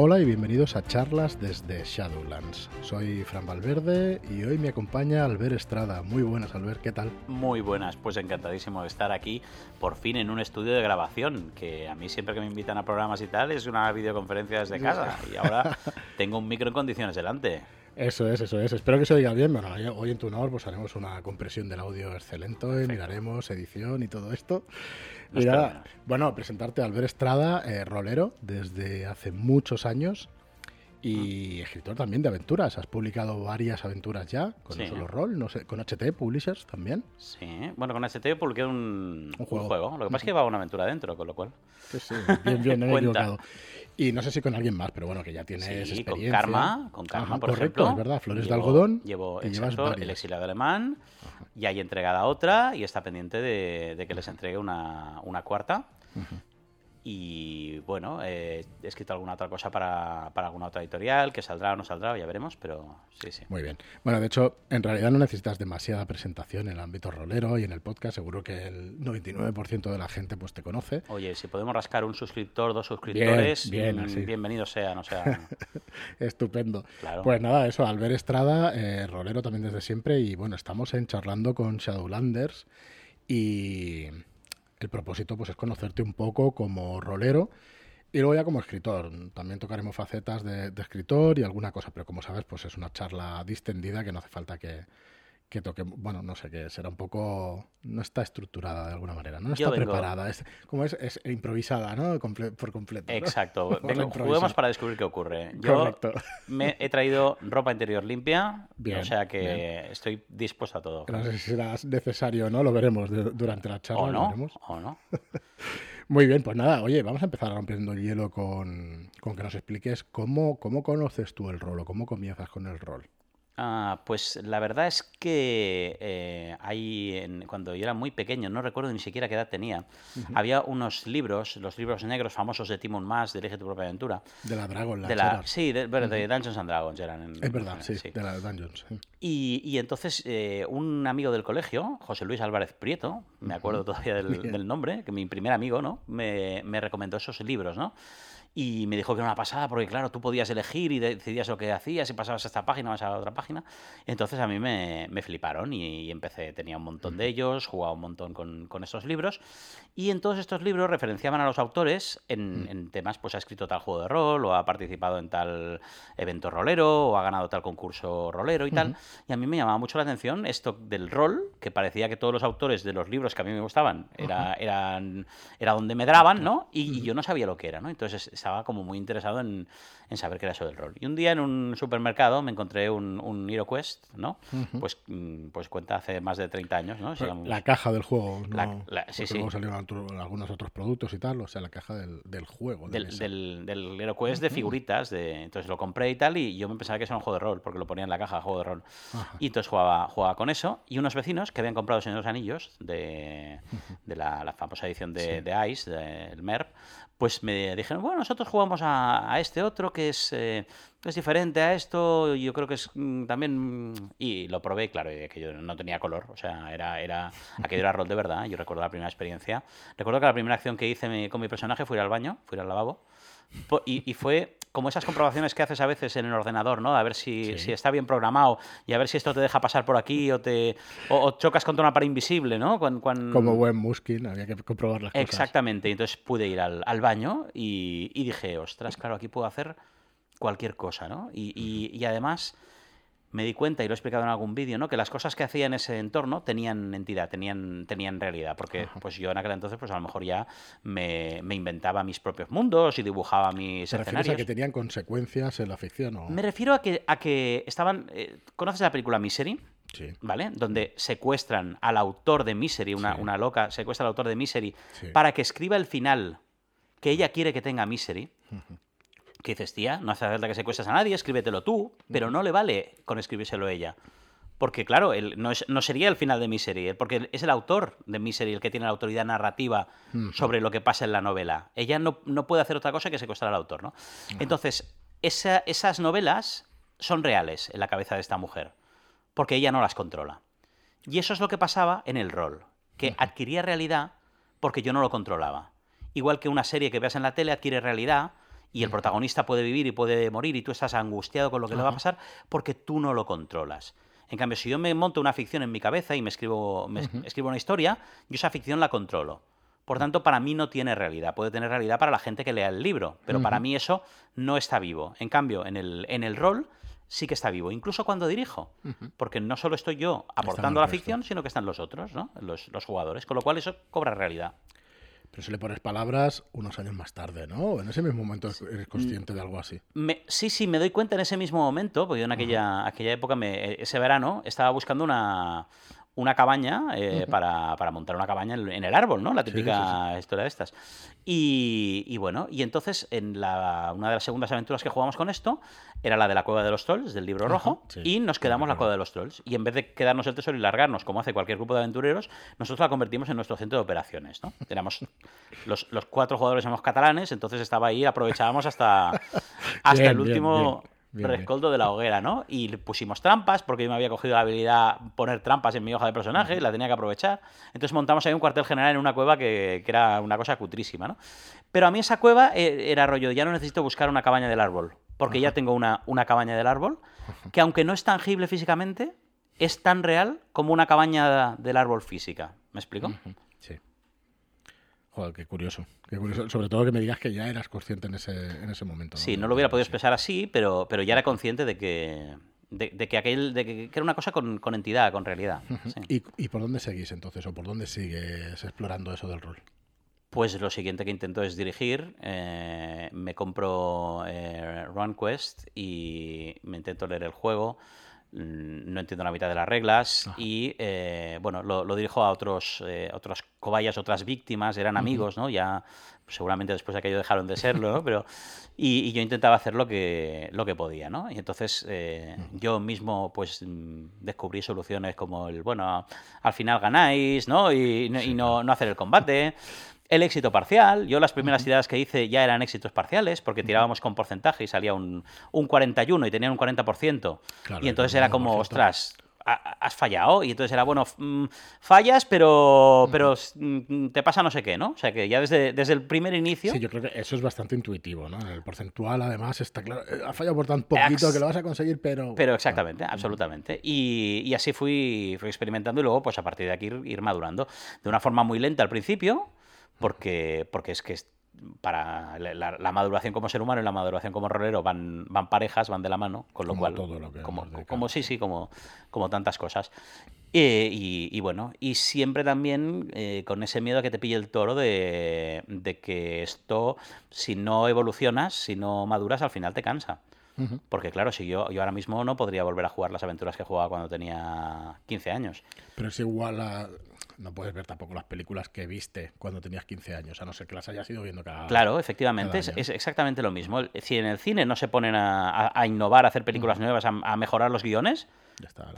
Hola y bienvenidos a charlas desde Shadowlands. Soy Fran Valverde y hoy me acompaña Albert Estrada. Muy buenas, Albert, ¿qué tal? Muy buenas, pues encantadísimo de estar aquí por fin en un estudio de grabación, que a mí siempre que me invitan a programas y tal es una videoconferencia desde casa y ahora tengo un micro en condiciones delante. Eso es, eso es. Espero que se oiga bien. Bueno, hoy en tu honor pues haremos una compresión del audio excelente, miraremos edición y todo esto. Y bueno, presentarte a Albert Estrada, eh, rolero, desde hace muchos años y escritor también de aventuras. Has publicado varias aventuras ya, con no solo rol, no sé, con HT Publishers también. Sí, bueno, con HT publiqué un, un, juego. Lo que pasa es que va una aventura dentro, con lo cual. Sí, sí, bien, bien, no me he equivocado. Y no sé si con alguien más, pero bueno, que ya tienes sí, experiencia. con Karma, con Karma, por ejemplo. es verdad, Flores de Algodón. Llevo exacto, el exiliado alemán, y hay entregada otra, y está pendiente de, que les entregue una, una cuarta. Y bueno, eh, he escrito alguna otra cosa para, alguna otra editorial, que saldrá o no saldrá, ya veremos, pero sí, sí. Muy bien. Bueno, de hecho, en realidad no necesitas demasiada presentación en el ámbito rolero y en el podcast. Seguro que el 99% de la gente pues te conoce. Oye, si podemos rascar un suscriptor, dos suscriptores, bien, mm, bienvenido sea, no sea. Estupendo. Pues nada, eso, Albert Estrada, eh, rolero también desde siempre. Y bueno, estamos en charlando con Shadowlanders y el propósito pues es conocerte un poco como rolero y luego ya como escritor. También tocaremos facetas de, escritor y alguna cosa, pero como sabes, pues es una charla distendida que no hace falta que, que toque, bueno, no sé, que será un poco, no está estructurada de alguna manera, no, está preparada, es, como es, es improvisada, ¿no? por completo. Exacto, juguemos para descubrir qué ocurre. Yo me he traído ropa interior limpia, o sea que estoy dispuesto a todo. No sé si será necesario, ¿no? Lo veremos durante la charla. O no, o no. Muy bien, pues nada, oye, vamos a empezar rompiendo el hielo con, con que nos expliques cómo, cómo conoces tú el rol o cómo comienzas con el rol. Ah, pues la verdad es que eh, cuando yo era muy pequeño, no recuerdo ni siquiera qué edad tenía, había unos libros, los libros negros famosos de Timon Mas, de Elige tu propia aventura. De la Dragon, de la, Sí, de, Dungeons and Dragons eran. es verdad, sí, de la Dungeons. Y, entonces eh, un amigo del colegio, José Luis Álvarez Prieto, me acuerdo todavía del, nombre, que mi primer amigo, ¿no? Me, me recomendó esos libros, ¿no? Y me dijo que era una pasada porque, claro, tú podías elegir y decidías lo que hacías y pasabas a esta página o a esa otra página. Entonces a mí me, me fliparon y, empecé, tenía un montón de ellos, jugaba un montón con, con, estos libros y en todos estos libros referenciaban a los autores en, en, temas, pues ha escrito tal juego de rol o ha participado en tal evento rolero o ha ganado tal concurso rolero y tal. Y a mí me llamaba mucho la atención esto del rol, que parecía que todos los autores de los libros que a mí me gustaban era, eran, era donde me draban, ¿no? Y, y, yo no sabía lo que era, ¿no? Entonces estaba como muy interesado en, saber qué era eso del rol. Y un día en un supermercado me encontré un, un HeroQuest, ¿no? Pues, mm, pues cuenta hace más de 30 años, ¿no? la caja del juego, ¿no? La, sí, sí. Luego salieron algunos otros productos y tal, o sea, la caja del, del juego. Del, del, del, HeroQuest de figuritas, de, entonces lo compré y tal, y yo me pensaba que era un juego de rol, porque lo ponía en la caja, juego de rol. Y entonces jugaba, jugaba con eso, y unos vecinos que habían comprado Señor los Anillos, de, de la, famosa edición de, de Ice, del MERP, pues me dijeron, bueno, nosotros jugamos a, este otro que es, eh, es diferente a esto, yo creo que es mm, también... Mm", y lo probé, claro, y yo no tenía color, o sea, era, era, aquello era rol de verdad, yo recuerdo la primera experiencia. Recuerdo que la primera acción que hice con mi personaje fue ir al baño, fui al lavabo, y, fue como esas comprobaciones que haces a veces en el ordenador, ¿no? A ver si, está bien programado y a ver si esto te deja pasar por aquí o te o, chocas contra una pared invisible, ¿no? Como buen Muskin, había que comprobar las cosas. Exactamente, entonces pude ir al, baño y, dije, ostras, claro, aquí puedo hacer cualquier cosa, ¿no? y, y además me di cuenta, y lo he explicado en algún vídeo, ¿no? que las cosas que hacía en ese entorno tenían entidad, tenían, tenían realidad, porque pues yo en aquel entonces pues a lo mejor ya me, inventaba mis propios mundos y dibujaba mis ¿Te escenarios. a que tenían consecuencias en la ficción? ¿o? Me refiero a que, a que estaban... Eh, ¿Conoces la película Misery? Sí. ¿Vale? Donde secuestran al autor de Misery, una, una loca, secuestra al autor de Misery para que escriba el final que ella quiere que tenga Misery que dices, tía, no hace falta que secuestres a nadie, escríbetelo tú, pero no le vale con escribírselo ella. Porque, claro, él no, es, no, sería el final de Misery, porque es el autor de Misery el que tiene la autoridad narrativa sobre lo que pasa en la novela. Ella no, puede hacer otra cosa que secuestrar al autor, ¿no? Entonces, esas novelas son reales en la cabeza de esta mujer, porque ella no las controla. Y eso es lo que pasaba en el rol, que adquiría realidad porque yo no lo controlaba. Igual que una serie que veas en la tele adquiere realidad y el protagonista puede vivir y puede morir y tú estás angustiado con lo que le va a pasar porque tú no lo controlas. En cambio, si yo me monto una ficción en mi cabeza y me escribo, me escribo una historia, yo esa ficción la controlo. Por tanto, para mí no tiene realidad. Puede tener realidad para la gente que lea el libro, pero para mí eso no está vivo. En cambio, en el, en el rol sí que está vivo, incluso cuando dirijo, porque no solo estoy yo aportando a la ficción, sino que están los otros, ¿no? los, los jugadores, con lo cual eso cobra realidad. Pero si le pones palabras unos años más tarde, ¿no? En ese mismo momento eres consciente de algo así. sí, sí, me doy cuenta en ese mismo momento, porque yo en aquella, aquella época, me, ese verano, estaba buscando una, una cabaña eh, para, montar una cabaña en, el árbol, ¿no? La típica historia de estas. Y, bueno, y entonces en la, una de las segundas aventuras que jugamos con esto era la de la cueva de los trolls, del libro rojo, y nos quedamos la cueva de los trolls. Y en vez de quedarnos el tesoro y largarnos, como hace cualquier grupo de aventureros, nosotros la convertimos en nuestro centro de operaciones, ¿no? Éramos, los, cuatro jugadores somos catalanes, entonces estaba ahí, aprovechábamos hasta, hasta el último rescoldo de la hoguera, ¿no? Y pusimos trampas, porque yo me había cogido la habilidad poner trampas en mi hoja de personaje, la tenía que aprovechar. Entonces montamos ahí un cuartel general en una cueva que, era una cosa cutrísima, ¿no? Pero a mí esa cueva eh, era rollo, ya no necesito buscar una cabaña del árbol, porque ya tengo una, una cabaña del árbol, que aunque no es tangible físicamente, es tan real como una cabaña del árbol física. ¿Me explico? Qué curioso, Sobre todo que me digas que ya eras consciente en ese, en ese momento. Sí, no lo hubiera podido expresar así, pero, pero ya era consciente de que, de, que aquel de que, era una cosa con, entidad, con realidad. ¿Y, por dónde seguís entonces? ¿O por dónde sigues explorando eso del rol? Pues lo siguiente que intento es dirigir. Eh, me compro eh, RunQuest y me intento leer el juego. Mm, no entiendo la mitad de las reglas y eh, bueno, lo, dirijo a otros, eh, otras cobayas, otras víctimas, eran amigos, ¿no? Ya seguramente después de aquello dejaron de serlo, ¿no? Pero, y, yo intentaba hacer lo que, lo que podía, ¿no? Y entonces eh, yo mismo pues mm, descubrí soluciones como el, bueno, al final ganáis, ¿no? Y, y no, no hacer el combate el éxito parcial. Yo las primeras tiradas que hice ya eran éxitos parciales, porque tirábamos con porcentaje y salía un, un 41 y tenían un 40%. y entonces era como, ostras, has fallado. Y entonces era, bueno, mm, fallas, pero, pero mm, te pasa no sé qué, ¿no? O sea que ya desde, desde el primer inicio. Sí, yo creo que eso es bastante intuitivo, ¿no? El porcentual, además, está claro. Eh, ha fallado por tan poquito que lo vas a conseguir, pero. Pero exactamente, absolutamente. Y, y, así fui, fui experimentando y luego, pues a partir de aquí ir, ir madurando. De una forma muy lenta al principio porque, porque es que para la, maduración como ser humano y la maduración como rolero van, van parejas, van de la mano, con lo cual, como, como, sí, sí, como, como tantas cosas. y, bueno, y siempre también eh, con ese miedo a que te pille el toro de, de, que esto, si no evolucionas, si no maduras, al final te cansa. Porque claro, si yo, yo ahora mismo no podría volver a jugar las aventuras que jugaba cuando tenía 15 años. Pero es igual a no puedes ver tampoco las películas que viste cuando tenías 15 años, a no ser que las hayas ido viendo cada Claro, efectivamente, es, exactamente lo mismo. Si en el cine no se ponen a, innovar, a hacer películas nuevas, a, mejorar los guiones,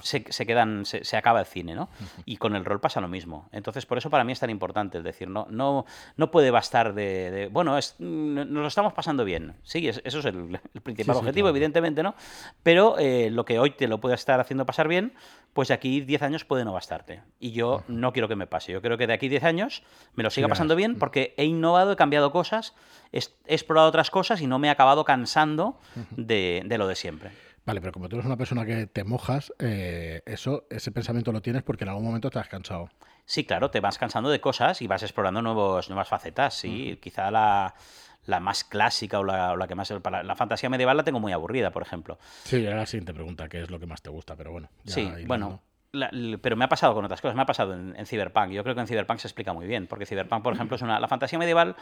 se, quedan, se, acaba el cine, ¿no? Y con el rol pasa lo mismo. Entonces, por eso para mí es tan importante, es decir, no, no, no puede bastar de, bueno, es, nos lo estamos pasando bien. Sí, eso es el, principal objetivo, evidentemente, ¿no? Pero eh, lo que hoy te lo puede estar haciendo pasar bien, pues de aquí 10 años puede no bastarte. Y yo no quiero que me pase. Yo creo que de aquí 10 años me lo siga pasando bien porque he innovado, he cambiado cosas, he, explorado otras cosas y no me he acabado cansando de, lo de siempre. Vale, pero como tú eres una persona que te mojas, eh, eso, ese pensamiento lo tienes porque en algún momento te has cansado. Sí, claro, te vas cansando de cosas y vas explorando nuevos, nuevas facetas. Sí, quizá la, más clásica o la, que más... Para la fantasía medieval la tengo muy aburrida, por ejemplo. Sí, ahora sí te pregunta qué es lo que más te gusta, pero bueno. sí, bueno, pero me ha pasado con otras cosas, me ha pasado en, Cyberpunk. Yo creo que en Cyberpunk se explica muy bien, porque Cyberpunk, por ejemplo, es una. La fantasía medieval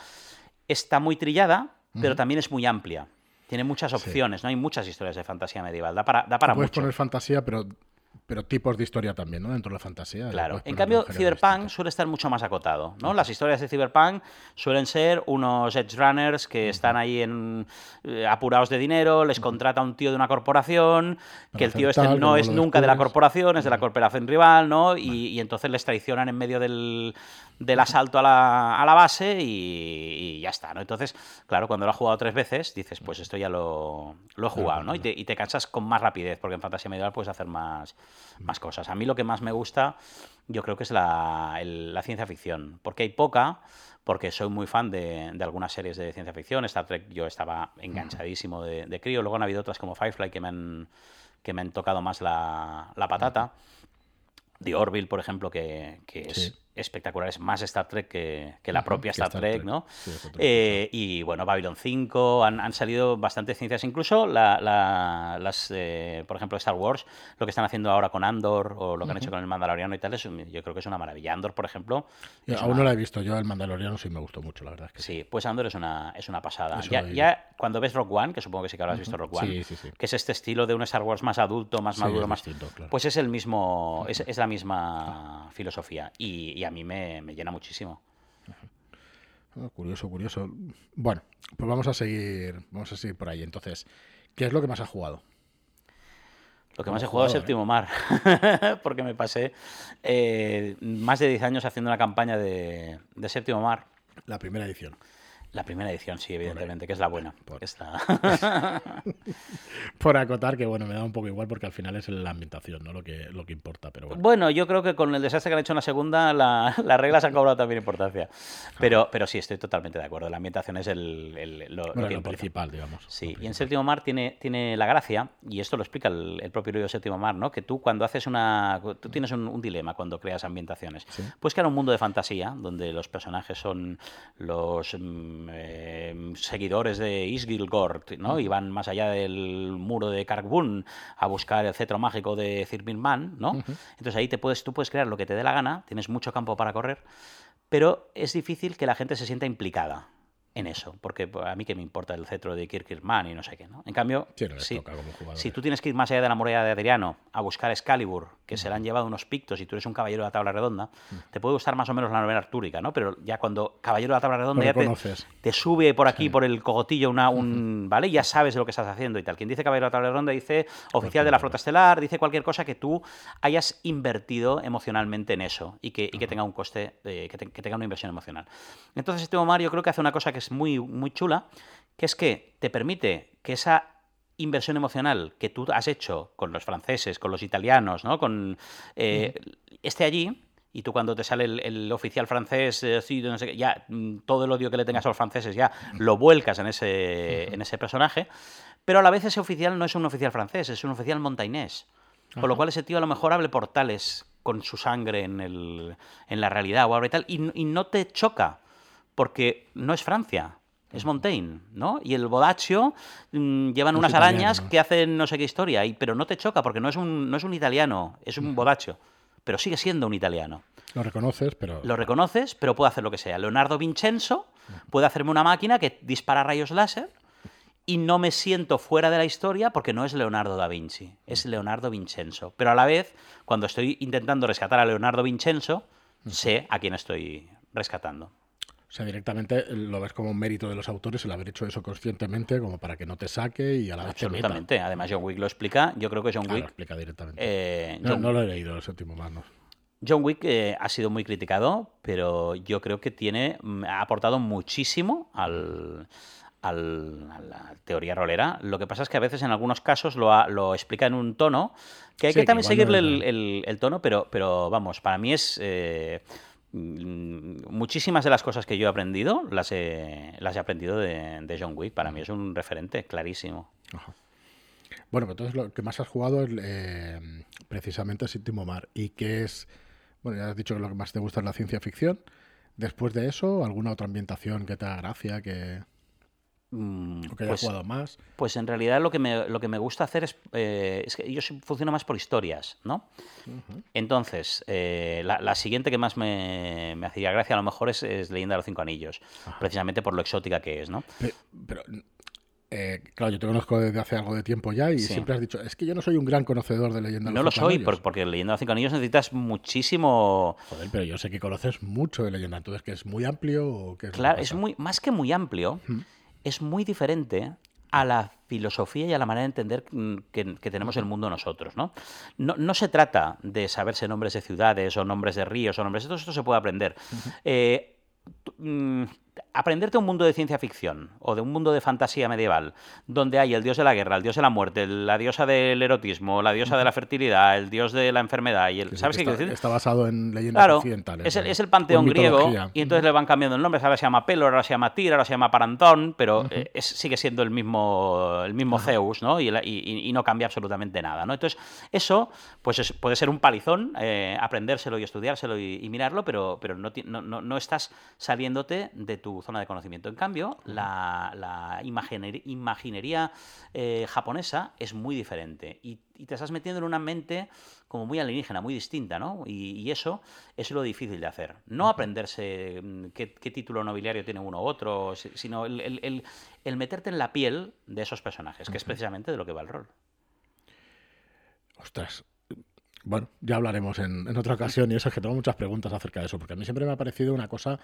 está muy trillada, pero también es muy amplia. Tiene muchas opciones, ¿no? Hay muchas historias de fantasía medieval. Da para, da para Puedes poner fantasía, pero pero tipos de historia también, ¿no? Dentro de la fantasía. Claro. En cambio, Cyberpunk suele estar mucho más acotado, ¿no? Las historias de Cyberpunk suelen ser unos edge runners que están ahí en, eh, apurados de dinero, les contrata un tío de una corporación, que el tío este no es nunca de la corporación, es de la corporación rival, ¿no? Y, entonces les traicionan en medio del, del asalto a la, a la base y, ya está, ¿no? Entonces, claro, cuando lo has jugado tres veces, dices, pues esto ya lo, lo he jugado, ¿no? Y te, y te, cansas con más rapidez, porque en fantasía medieval puedes hacer más, más cosas. A mí lo que más me gusta, yo creo que es la, la ciencia ficción, porque hay poca porque soy muy fan de, de, algunas series de ciencia ficción. Star Trek yo estaba enganchadísimo de, de, crío. Luego han habido otras como Firefly que me han, que me han tocado más la, la patata. The Orville, por ejemplo, que, es es más Star Trek que, que la propia Star, Trek, ¿no? eh, y bueno, Babylon 5, han, han, salido bastantes ciencias, incluso la, la, las, eh, por ejemplo, Star Wars, lo que están haciendo ahora con Andor o lo que han hecho con el Mandaloriano y tal, es, yo creo que es una maravilla. Andor, por ejemplo... aún una... no la he visto, yo el Mandaloriano sí me gustó mucho, la verdad. Es que sí, pues Andor es una, es una pasada. Ya, ya, cuando ves Rock One, que supongo que sí que habrás visto Rock One, que es este estilo de un Star Wars más adulto, más maduro, más... Distinto, claro. Pues es el mismo, es, es la misma filosofía. Y, y a mí me, me, llena muchísimo. Oh, curioso, curioso. Bueno, pues vamos a seguir, vamos a seguir por ahí. Entonces, ¿qué es lo que más has jugado? Lo que más he jugado es Séptimo ¿eh? Mar, porque me pasé eh, más de 10 años haciendo una campaña de, de Séptimo Mar. La primera edición. La primera edición, sí, evidentemente, que es la buena. Por... por acotar, que bueno, me da un poco igual porque al final es la ambientación, ¿no? Lo que, lo que importa, pero bueno. Bueno, yo creo que con el desastre que han hecho en la segunda, la, las reglas han cobrado también importancia. Pero, pero sí, estoy totalmente de acuerdo. La ambientación es el, el lo, bueno, lo, principal, digamos. Sí, y en Séptimo Mar tiene, tiene la gracia, y esto lo explica el, el propio libro de Séptimo Mar, ¿no? Que tú cuando haces una... Tú tienes un, un dilema cuando creas ambientaciones. ¿Sí? Pues crear un mundo de fantasía, donde los personajes son los eh, seguidores de Isgilgord, ¿no? Y van más allá del muro de Kargbun a buscar el cetro mágico de Zirbilman, ¿no? Uh -huh. Entonces ahí te puedes, tú puedes crear lo que te dé la gana, tienes mucho campo para correr, pero es difícil que la gente se sienta implicada en eso, porque a mí que me importa el cetro de Kirkirman y no sé qué, ¿no? En cambio, sí, no si, tú tienes que ir más allá de la muralla de Adriano a buscar Excalibur, que uh -huh. se le han llevado unos pictos y tú eres un caballero de la tabla redonda, uh -huh. te puede gustar más o menos la novela artúrica, ¿no? Pero ya cuando caballero de la tabla redonda ya te, te, sube por aquí, sí. por el cogotillo, una, un, uh -huh. ¿vale? Ya sabes lo que estás haciendo y tal. Quien dice caballero de la tabla redonda dice oficial de la flota estelar, dice cualquier cosa que tú hayas invertido emocionalmente en eso y que, y que tenga un coste, eh, que, te, que, tenga una inversión emocional. Entonces este Omar yo creo que hace una cosa que es muy, muy chula que es que te permite que esa inversión emocional que tú has hecho con los franceses, con los italianos, ¿no? Con, eh, esté allí y tú cuando te sale el, el oficial francés, eh, no sé, ya mm, todo el odio que le tengas a los franceses ya lo vuelcas en ese, en ese personaje, pero a la vez ese oficial no es un oficial francés, es un oficial montainés. Con lo cual ese tío a lo mejor hable portales con su sangre en, el, en la realidad o y tal, y, y no te choca, porque no es Francia, es Montaigne, ¿no? Y el Bodaccio mmm, llevan no unas arañas que hacen no sé qué historia, y, pero no te choca porque no es un, no es un italiano, es un Bodaccio, pero sigue siendo un italiano. Lo reconoces, pero... Lo reconoces, pero puede hacer lo que sea. Leonardo Vincenzo puede hacerme una máquina que dispara rayos láser y no me siento fuera de la historia porque no es Leonardo da Vinci, es Leonardo Vincenzo. Pero a la vez, cuando estoy intentando rescatar a Leonardo Vincenzo, sé a quién estoy rescatando. O sea, directamente lo ves como un mérito de los autores el haber hecho eso conscientemente, como para que no te saque y a la vez Absolutamente. Te Además, John Wick lo explica. Yo creo que John Wick. lo explica directamente. Eh, no, no, lo he leído, el séptimo más, no. John Wick eh, ha sido muy criticado, pero yo creo que tiene mm, ha aportado muchísimo al, al, a la teoría rolera. Lo que pasa es que a veces en algunos casos lo, ha, lo explica en un tono que hay sí, que también seguirle no el, el, el, tono, pero, pero vamos, para mí es... Eh, muchísimas de las cosas que yo he aprendido las he, las he aprendido de, de John Wick. Para mí es un referente clarísimo. Ajá. Bueno, pues entonces lo que más has jugado es eh, precisamente Séptimo Mar. ¿Y qué es? Bueno, ya has dicho que lo que más te gusta es la ciencia ficción. Después de eso, ¿alguna otra ambientación que te da gracia? Que... Mm, ¿O que hayas pues, jugado más? Pues en realidad lo que me, lo que me gusta hacer es, eh, es que yo funciono más por historias, ¿no? Uh -huh. Entonces, eh, la, la, siguiente que más me, me, hacía gracia a lo mejor es, es Leyenda de los Cinco Anillos, precisamente por lo exótica que es, ¿no? Pero, pero eh, claro, yo te conozco desde hace algo de tiempo ya y sí. siempre has dicho, es que yo no soy un gran conocedor de Leyenda de No los lo soy, por, porque Leyenda de los Cinco Anillos necesitas muchísimo... Joder, pero yo sé que conoces mucho de Leyenda, entonces que es muy amplio o que es Claro, es muy, más que muy amplio... es muy diferente a la filosofía y a la manera de entender mm, que, tenemos el mundo nosotros. ¿no? ¿no? se trata de saberse nombres de ciudades o nombres de ríos o nombres de todo esto se puede aprender. Eh, aprenderte un mundo de ciencia ficción o de un mundo de fantasía medieval, donde hay el dios de la guerra, el dios de la muerte, la diosa del erotismo, la diosa de la fertilidad, el dios de la enfermedad y el, ¿sabes qué quiero decir? Está basado en leyendas claro, occidentales. Es el, es el panteón griego y entonces le van cambiando el nombre, ahora se llama Pelor, ahora se llama Tyr, ahora se llama Parantón, pero eh, sigue siendo el mismo el mismo Zeus, ¿no? Y, no cambia absolutamente nada, ¿no? Entonces, eso pues puede ser un palizón eh, aprendérselo y estudiárselo y, mirarlo, pero pero no, no, no estás saliéndote de tu zona de conocimiento. En cambio, la, imaginería, eh, japonesa es muy diferente y, te estás metiendo en una mente como muy alienígena, muy distinta, ¿no? Y, eso, es lo difícil de hacer. No aprenderse mm, qué, título nobiliario tiene uno u otro, sino el, meterte en la piel de esos personajes, que es precisamente de lo que va el rol. Ostras, bueno, ya hablaremos en, otra ocasión y eso es que tengo muchas preguntas acerca de eso, porque a mí siempre me ha parecido una cosa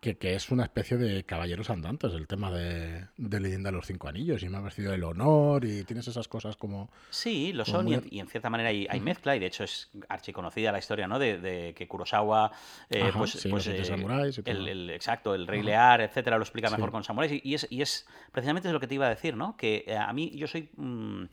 que, es una especie de caballeros andantes, el tema de, Leyenda de los Cinco Anillos, y me ha parecido el honor y tienes esas cosas como... Sí, lo son y, en, cierta manera hay, mezcla y de hecho es archiconocida la historia, ¿no? De, que Kurosawa, eh, pues, pues eh, el, exacto, el Rey Lear, etcétera, lo explica mejor con samuráis y, es, y es precisamente es lo que te iba a decir, ¿no? Que eh, a mí yo soy... Mm,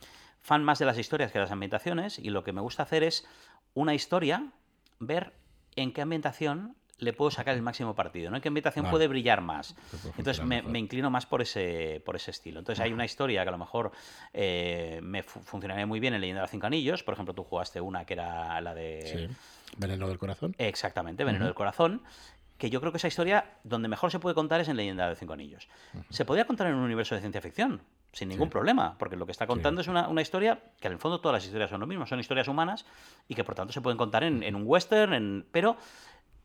fan más de las historias que de las ambientaciones y lo que me gusta hacer es una historia, ver en qué ambientación le puedo sacar el máximo partido, ¿no? En qué ambientación puede brillar más. Entonces me, inclino más por ese, por ese estilo. Entonces hay una historia que a lo mejor eh, me funcionaría muy bien en Leyenda de los Cinco Anillos. Por ejemplo, tú jugaste una que era la de... Veneno del Corazón. Exactamente, Veneno del Corazón que yo creo que esa historia donde mejor se puede contar es en Leyenda de los Cinco Anillos. Se podría contar en un universo de ciencia ficción, sin ningún problema, porque lo que está contando es una, historia que en el fondo todas las historias son lo mismo, son historias humanas y que por tanto se pueden contar en, un western, en, pero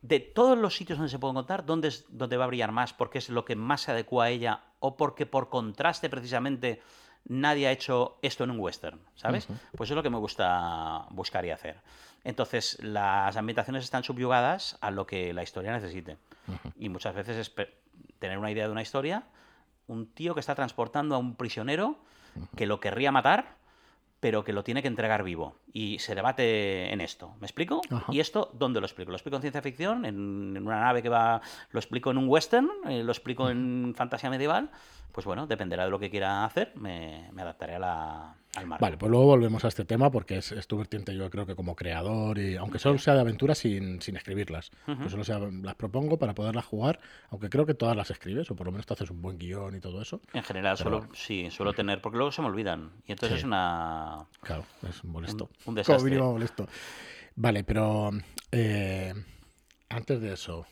de todos los sitios donde se pueden contar, ¿dónde, es, va a brillar más? Porque es lo que más se adecua a ella o porque por contraste precisamente nadie ha hecho esto en un western, ¿sabes? Pues eso es lo que me gusta buscar y hacer. Entonces, las ambientaciones están subyugadas a lo que la historia necesite. Y muchas veces es tener una idea de una historia un tío que está transportando a un prisionero que lo querría matar, pero que lo tiene que entregar vivo. Y se debate en esto. ¿Me explico? ¿Y esto dónde lo explico? ¿Lo explico en ciencia ficción? ¿En, una nave que va...? ¿Lo explico en un western? Eh, ¿Lo explico en fantasía medieval? Pues bueno, dependerá de lo que quiera hacer. Me, adaptaré a la, al mar. Vale, pues luego volvemos a este tema porque es, tu vertiente yo creo que como creador y aunque solo sea de aventuras sin, escribirlas. Pues solo sea, las propongo para poderlas jugar, aunque creo que todas las escribes o por lo menos te haces un buen guion y todo eso. En general, solo, sí, suelo tener, porque luego se me olvidan. Y entonces es una... Claro, es molesto. Un, desastre. Como molesto. Vale, pero eh, antes de eso,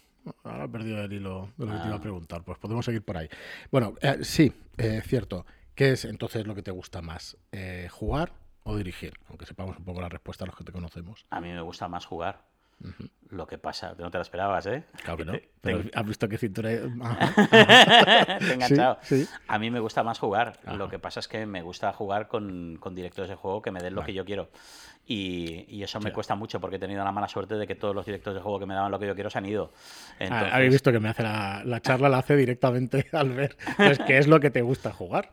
Ahora he perdido el hilo de lo que te iba a ah. preguntar. Pues podemos seguir por ahí. Bueno, eh, sí, eh, cierto. ¿Qué es entonces lo que te gusta más? Eh, ¿Jugar o dirigir? Aunque sepamos un poco la respuesta a los que te conocemos. A mí me gusta más jugar. Lo que pasa, no te lo esperabas, ¿eh? Claro que no. Pero has visto qué cintura. te he enganchado. A mí me gusta más jugar. Lo que pasa es que me gusta jugar con, con directores de juego que me den lo que yo quiero. Y, eso me cuesta mucho porque he tenido la mala suerte de que todos los directores de juego que me daban lo que yo quiero se han ido. Ah, habéis visto que me hace la, la charla, la hace directamente al ver. Entonces, ¿qué es lo que te gusta jugar?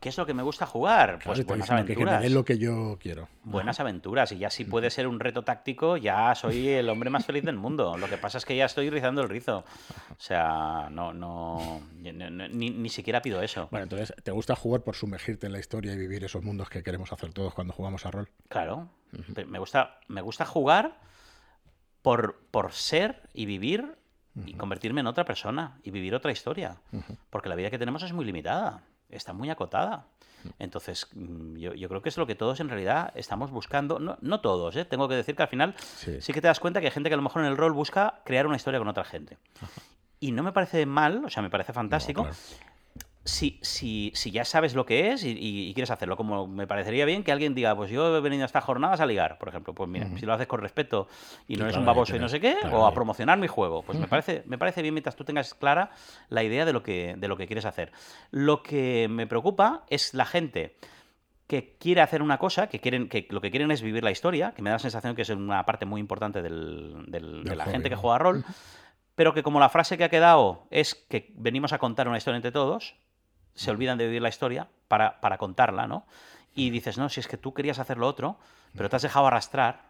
¿Qué es lo que me gusta jugar? pues buenas aventuras. Que, lo que yo quiero. Buenas aventuras. Y ya si puede ser un reto táctico, ya soy el hombre más feliz del mundo. Lo que pasa es que ya estoy rizando el rizo. O sea, no, no, ni, siquiera pido eso. Bueno, entonces, ¿te gusta jugar por sumergirte en la historia y vivir esos mundos que queremos hacer todos cuando jugamos a rol? Claro. me, gusta, me gusta jugar por, por ser y vivir y convertirme en otra persona y vivir otra historia. Porque la vida que tenemos es muy limitada está muy acotada. Entonces, mm, yo, creo que es lo que todos en realidad estamos buscando. No, no todos, ¿eh? tengo que decir que al final sí. que te das cuenta que hay gente que a lo mejor en el rol busca crear una historia con otra gente. Y no me parece mal, o sea, me parece fantástico si, si, si ya sabes lo que es y, quieres hacerlo, como me parecería bien que alguien diga, pues yo he venido a estas jornadas a ligar, por ejemplo, pues mira, si lo haces con respeto y no eres un baboso y no sé qué, o a promocionar mi juego, pues me, parece, me parece bien mientras tú tengas clara la idea de lo, que, de lo que quieres hacer. Lo que me preocupa es la gente que quiere hacer una cosa, que quieren, que lo que quieren es vivir la historia, que me da la sensación que es una parte muy importante del, de la gente que juega rol, pero que como la frase que ha quedado es que venimos a contar una historia entre todos, se olvidan de vivir la historia para, para contarla, ¿no? Y dices, no, si es que tú querías hacer lo otro, pero te has dejado arrastrar,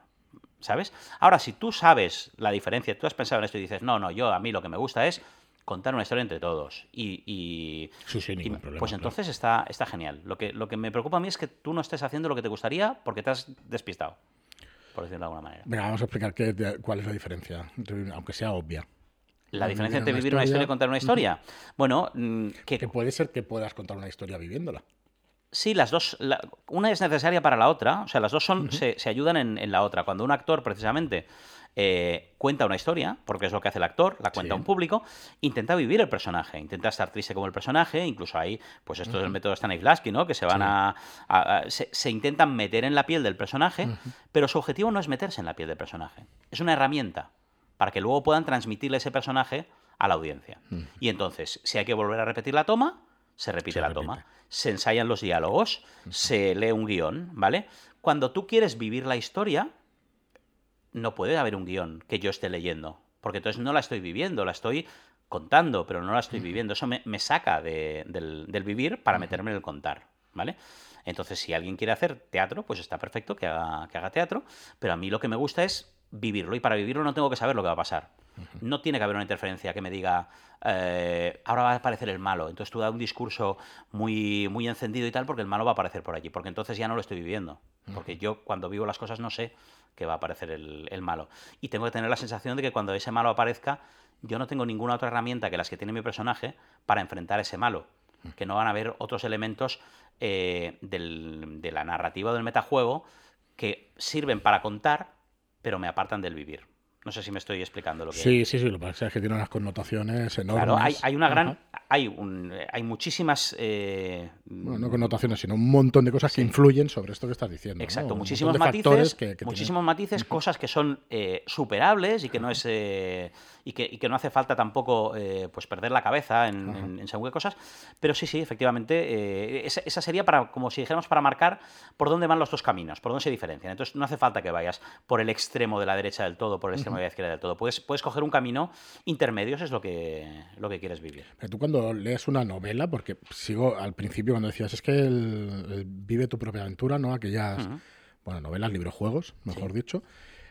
¿sabes? Ahora, si tú sabes la diferencia, tú has pensado en esto y dices, no, no, yo a mí lo que me gusta es contar una historia entre todos. Y, sí, sí, ningún problema, pues entonces está, está genial. Lo que, lo que me preocupa a mí es que tú no estés haciendo lo que te gustaría porque te has despistado, por decirlo de alguna manera. Venga, vamos a explicar qué, cuál es la diferencia, aunque sea obvia. La diferencia entre vivir una historia y contar una historia. Bueno, mm, que... que puede ser que puedas contar una historia viviéndola. Sí, las dos. una es necesaria para la otra. O sea, las dos son, se, ayudan en, la otra. Cuando un actor, precisamente, eh, cuenta una historia, porque es lo que hace el actor, la cuenta a un público, intenta vivir el personaje, intenta estar triste como el personaje, incluso ahí, pues esto es el método Stanislavski, ¿no? Que se van a, se, intentan meter en la piel del personaje, pero su objetivo no es meterse en la piel del personaje, es una herramienta para que luego puedan transmitirle ese personaje a la audiencia. Y entonces, si hay que volver a repetir la toma, se repite la toma se ensayan los diálogos, se lee un guion, ¿vale? Cuando tú quieres vivir la historia, no puede haber un guion que yo esté leyendo, porque entonces no la estoy viviendo, la estoy contando, pero no la estoy viviendo. Eso me, saca del, vivir para meterme en el contar, ¿vale? Entonces, si alguien quiere hacer teatro, pues está perfecto que haga, que haga teatro, pero a mí lo que me gusta es vivirlo y para vivirlo no tengo que saber lo que va a pasar. No tiene que haber una interferencia que me diga, eh, ahora va a aparecer el malo. Entonces tú das un discurso muy, muy encendido y tal porque el malo va a aparecer por allí. Porque entonces ya no lo estoy viviendo. Porque yo cuando vivo las cosas no sé que va a aparecer el, el, malo. Y tengo que tener la sensación de que cuando ese malo aparezca, yo no tengo ninguna otra herramienta que las que tiene mi personaje para enfrentar ese malo. Que no van a haber otros elementos eh, del, de la narrativa o del metajuego que sirven para contar, pero me apartan del vivir. No sé si me estoy explicando lo que Sí, sí, sí, lo que pasa es que tiene unas connotaciones enormes. Claro, hay, hay una gran. Hay, un, hay muchísimas. Eh, bueno, no connotaciones, sino un montón de cosas que influyen sobre esto que estás diciendo. Exacto, muchísimos matices. muchísimos matices, cosas que son eh, superables y que no es. Eh, y, que, y, que, no hace falta tampoco pues perder la cabeza en, en, según qué cosas. Pero sí, sí, efectivamente. Esa, esa, sería para, como si dijéramos, para marcar por dónde van los dos caminos, por dónde se diferencian. Entonces no hace falta que vayas por el extremo de la derecha del todo, por el extremo de la del todo. Puedes, puedes coger un camino intermedio, eso es lo que, lo que quieres vivir. Pero tú cuando lees una novela, porque sigo al principio cuando decías, es que el, vive tu propia aventura, ¿no? Aquellas, bueno, novelas, libros, juegos, mejor dicho.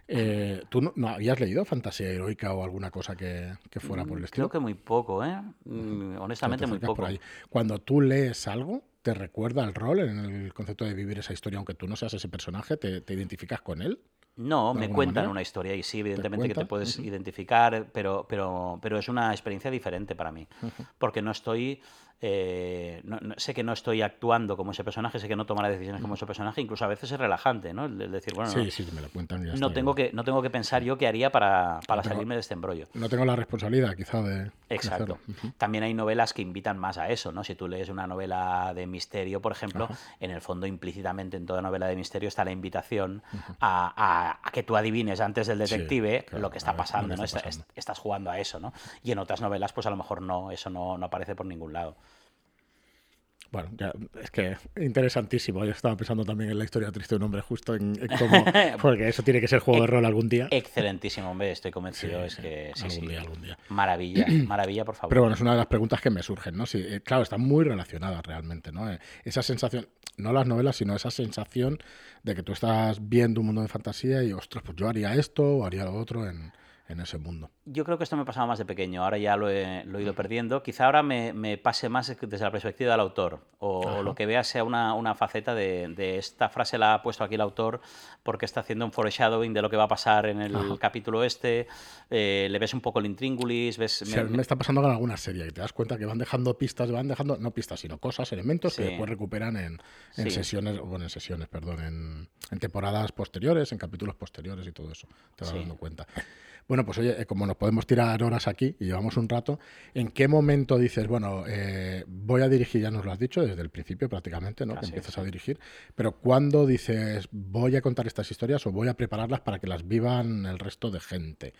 Eh, ¿Tú no, habías leído fantasía heroica o alguna cosa que, fuera por el mm, estilo? Creo que muy poco, ¿eh? Mm, honestamente, muy poco. Cuando tú lees algo, ¿te recuerda el rol en el concepto de vivir esa historia, aunque tú no seas ese personaje? ¿Te, te identificas con él? No, me cuentan una historia y sí, evidentemente que te puedes identificar, pero, pero, pero es una experiencia diferente para mí, porque no estoy eh, no, sé que no estoy actuando como ese personaje, sé que no tomaré decisiones como ese personaje, incluso a veces es relajante, ¿no? El, decir, bueno, no, tengo que, no tengo que pensar yo qué haría para, salirme de este embrollo. No tengo la responsabilidad, quizá, de. Exacto. También hay novelas que invitan más a eso, ¿no? Si tú lees una novela de misterio, por ejemplo, en el fondo, implícitamente en toda novela de misterio está la invitación a, que tú adivines antes del detective lo que está pasando, ¿no? estás jugando a eso, ¿no? Y en otras novelas, pues a lo mejor no, eso no, no aparece por ningún lado. Bueno, ya, es que interesantísimo. Yo estaba pensando también en la historia triste de un hombre justo, en, cómo, porque eso tiene que ser juego de rol algún día. Excelentísimo, hombre, estoy convencido. es que sí, algún Día, algún día. Maravilla, maravilla, por favor. Pero bueno, es una de las preguntas que me surgen, ¿no? Sí, eh, claro, están muy relacionadas realmente, ¿no? Eh, esa sensación, no las novelas, sino esa sensación de que tú estás viendo un mundo de fantasía y, ostras, pues yo haría esto o haría lo otro en, en ese mundo. Yo creo que esto me pasaba más de pequeño, ahora ya lo he, ido perdiendo. Quizá ahora me, pase más desde la perspectiva del autor, o, lo que vea sea una, faceta de, esta frase la ha puesto aquí el autor porque está haciendo un foreshadowing de lo que va a pasar en el capítulo este, eh, le ves un poco el intríngulis, ves... me... está pasando con alguna serie, que te das cuenta que van dejando pistas, van dejando, no pistas, sino cosas, elementos que después recuperan en, sesiones, bueno, en sesiones, perdón, en, en, temporadas posteriores, en capítulos posteriores y todo eso, te vas dando cuenta. Bueno, pues oye, eh, como nos podemos tirar horas aquí y llevamos un rato, ¿en qué momento dices, bueno, eh, voy a dirigir, ya nos lo has dicho desde el principio prácticamente, ¿no? que empiezas a dirigir, pero ¿cuándo dices, voy a contar estas historias o voy a prepararlas para que las vivan el resto de gente?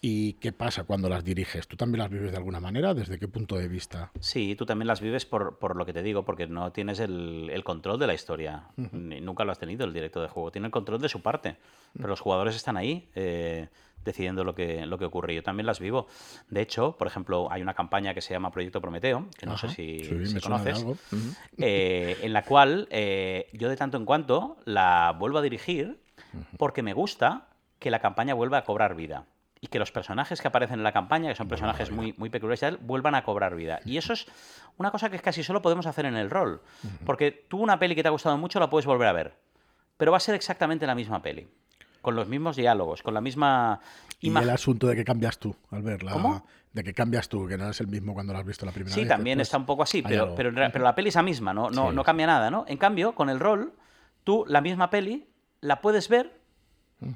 ¿Y qué pasa cuando las diriges? ¿Tú también las vives de alguna manera? ¿Desde qué punto de vista? Sí, tú también las vives por, por lo que te digo, porque no tienes el, el control de la historia. Nunca lo has tenido el director de juego. Tiene el control de su parte, pero los jugadores están ahí. Eh, decidiendo lo que, lo que ocurre. Yo también las vivo. De hecho, por ejemplo, hay una campaña que se llama Proyecto Prometeo, que no sé si, conoces, eh, en la cual eh, yo de tanto en cuanto la vuelvo a dirigir porque me gusta que la campaña vuelva a cobrar vida y que los personajes que aparecen en la campaña, que son personajes muy, muy peculiares, vuelvan a cobrar vida. Y eso es una cosa que casi solo podemos hacer en el rol. Porque tú una peli que te ha gustado mucho la puedes volver a ver. Pero va a ser exactamente la misma peli. Con los mismos diálogos, con la misma y el asunto de que cambias tú al verla. ¿Cómo? De que cambias tú, que no es el mismo cuando lo has visto la primera vez. Sí, también está un poco así, pero, pero, pero, la peli es la misma, ¿no? No, no cambia nada, ¿no? En cambio, con el rol, tú la misma peli la puedes ver,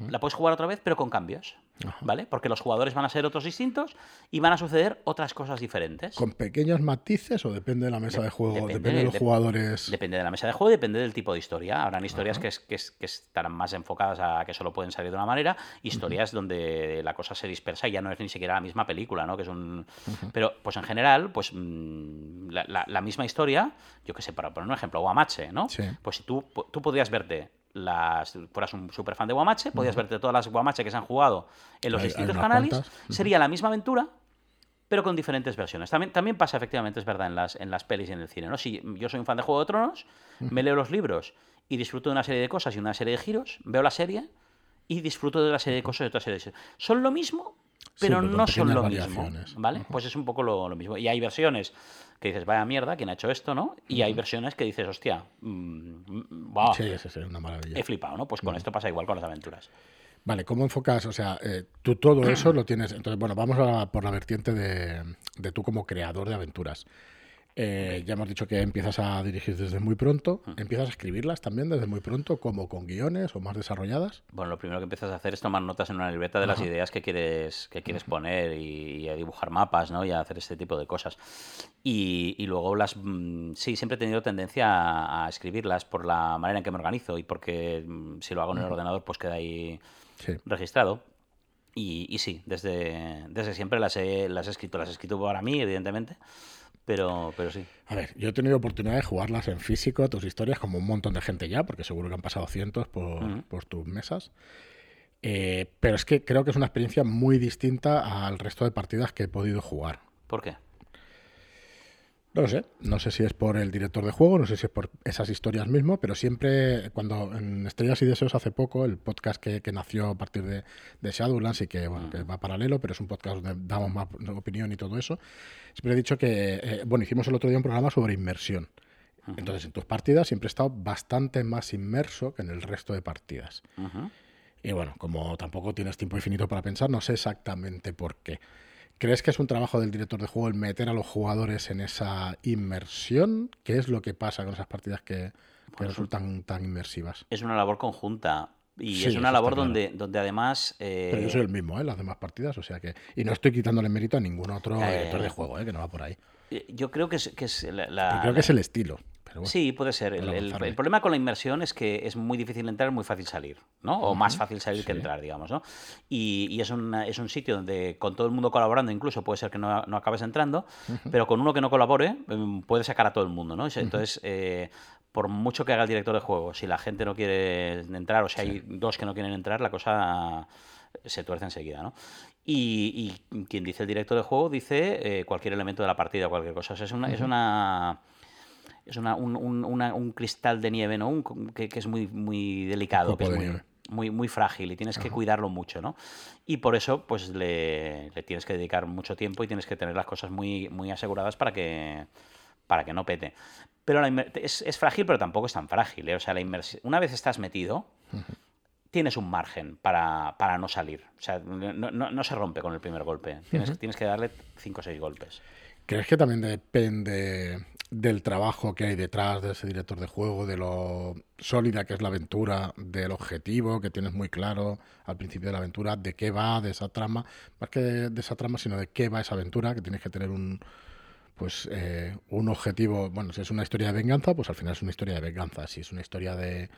la puedes jugar otra vez, pero con cambios. ¿Vale? Porque los jugadores van a ser otros distintos y van a suceder otras cosas diferentes. ¿Con pequeños matices o depende de la mesa de, juego? Depende, de los jugadores. Depende de la mesa de juego, depende del tipo de historia. Habrán historias que, que, estarán más enfocadas a que solo pueden salir de una manera, historias donde la cosa se dispersa y ya no es ni siquiera la misma película, ¿no? Que es un... Pero, pues en general, pues mm, la, misma historia, yo qué sé, para poner un ejemplo, Guamache, ¿no? Pues si tú, tú podrías verte las, fueras un super fan de Guamache, podías verte todas las Guamache que se han jugado en los distintos canales, sería la misma aventura, pero con diferentes versiones. También, también pasa, efectivamente, es verdad, en las, en las pelis y en el cine. ¿no? Si yo soy un fan de Juego de Tronos, me leo los libros y disfruto de una serie de cosas y una serie de giros, veo la serie y disfruto de la serie de cosas y otra serie de. Son lo mismo, pero no son lo mismo. ¿Vale? Pues es un poco lo, lo mismo. Y hay versiones que dices, vaya mierda, ¿quién ha hecho esto, no? Y hay versiones que dices, hostia, wow, mm, sí, es una maravilla. He flipado, ¿no? Pues con esto pasa igual con las aventuras. Vale, ¿cómo enfocas? O sea, eh, tú todo eso lo tienes. Entonces, bueno, vamos a, por la vertiente de, de tú como creador de aventuras. Eh, ya hemos dicho que empiezas a dirigir desde muy pronto. ¿Empiezas a escribirlas también desde muy pronto, como con guiones o más desarrolladas? Bueno, lo primero que empiezas a hacer es tomar notas en una libreta de las ideas que quieres, que quieres poner y, a dibujar mapas, ¿no? Y a hacer este tipo de cosas. Y, luego las... Mm, sí, siempre he tenido tendencia a, escribirlas por la manera en que me organizo y porque mm, si lo hago en el ordenador pues queda ahí registrado. Y, sí, desde, desde siempre las he, las he escrito. Las he escrito para mí, evidentemente pero, pero sí. A ver, yo he tenido oportunidad de jugarlas en físico, tus historias, como un montón de gente ya, porque seguro que han pasado cientos por, por tus mesas. Eh, pero es que creo que es una experiencia muy distinta al resto de partidas que he podido jugar. ¿Por qué? No lo sé, no sé si es por el director de juego, no sé si es por esas historias mismo, pero siempre cuando en Estrellas y Deseos hace poco, el podcast que, nació a partir de, de Shadowlands y que, bueno, que va paralelo, pero es un podcast donde damos más opinión y todo eso, siempre he dicho que, eh, bueno, hicimos el otro día un programa sobre inmersión. Entonces, en tus partidas siempre he estado bastante más inmerso que en el resto de partidas. Y bueno, como tampoco tienes tiempo infinito para pensar, no sé exactamente por qué. ¿Crees que es un trabajo del director de juego el meter a los jugadores en esa inmersión? ¿Qué es lo que pasa con esas partidas que, resultan tan inmersivas? Es una labor conjunta. Y es una labor donde, donde además. Eh, Pero yo soy el mismo, ¿eh? Las demás partidas, o sea que. Y no estoy quitándole mérito a ningún otro director de juego, ¿eh? Que no va por ahí. Eh, yo creo que es, que es la, creo que es el estilo sí, puede ser. El, problema con la inmersión es que es muy difícil entrar, muy fácil salir, ¿no? O más fácil salir que entrar, digamos, ¿no? Y, es, es un sitio donde con todo el mundo colaborando, incluso puede ser que no, no acabes entrando, pero con uno que no colabore em, puede sacar a todo el mundo, ¿no? Entonces, eh, por mucho que haga el director de juego, si la gente no quiere entrar o si hay dos que no quieren entrar, la cosa se tuerce enseguida, ¿no? Y, quien dice el director de juego dice eh, cualquier elemento de la partida, cualquier cosa. es una, es una es una, un, un, cristal de nieve, ¿no? que, es muy, muy delicado, que es muy, muy, muy, frágil y tienes que cuidarlo mucho, ¿no? Y por eso, pues le, tienes que dedicar mucho tiempo y tienes que tener las cosas muy, muy aseguradas para que, para que no pete. Pero la es, es, frágil, pero tampoco es tan frágil. ¿eh? O sea, la una vez estás metido, tienes un margen para, para, no salir. O sea, no, no, no, se rompe con el primer golpe. Tienes, tienes que darle cinco o seis golpes. ¿Crees que también depende del trabajo que hay detrás de ese director de juego, de lo sólida que es la aventura, del objetivo que tienes muy claro al principio de la aventura, de qué va, de esa trama, más que de, esa trama, sino de qué va esa aventura, que tienes que tener un pues eh, un objetivo, bueno, si es una historia de venganza, pues al final es una historia de venganza, si es una historia de,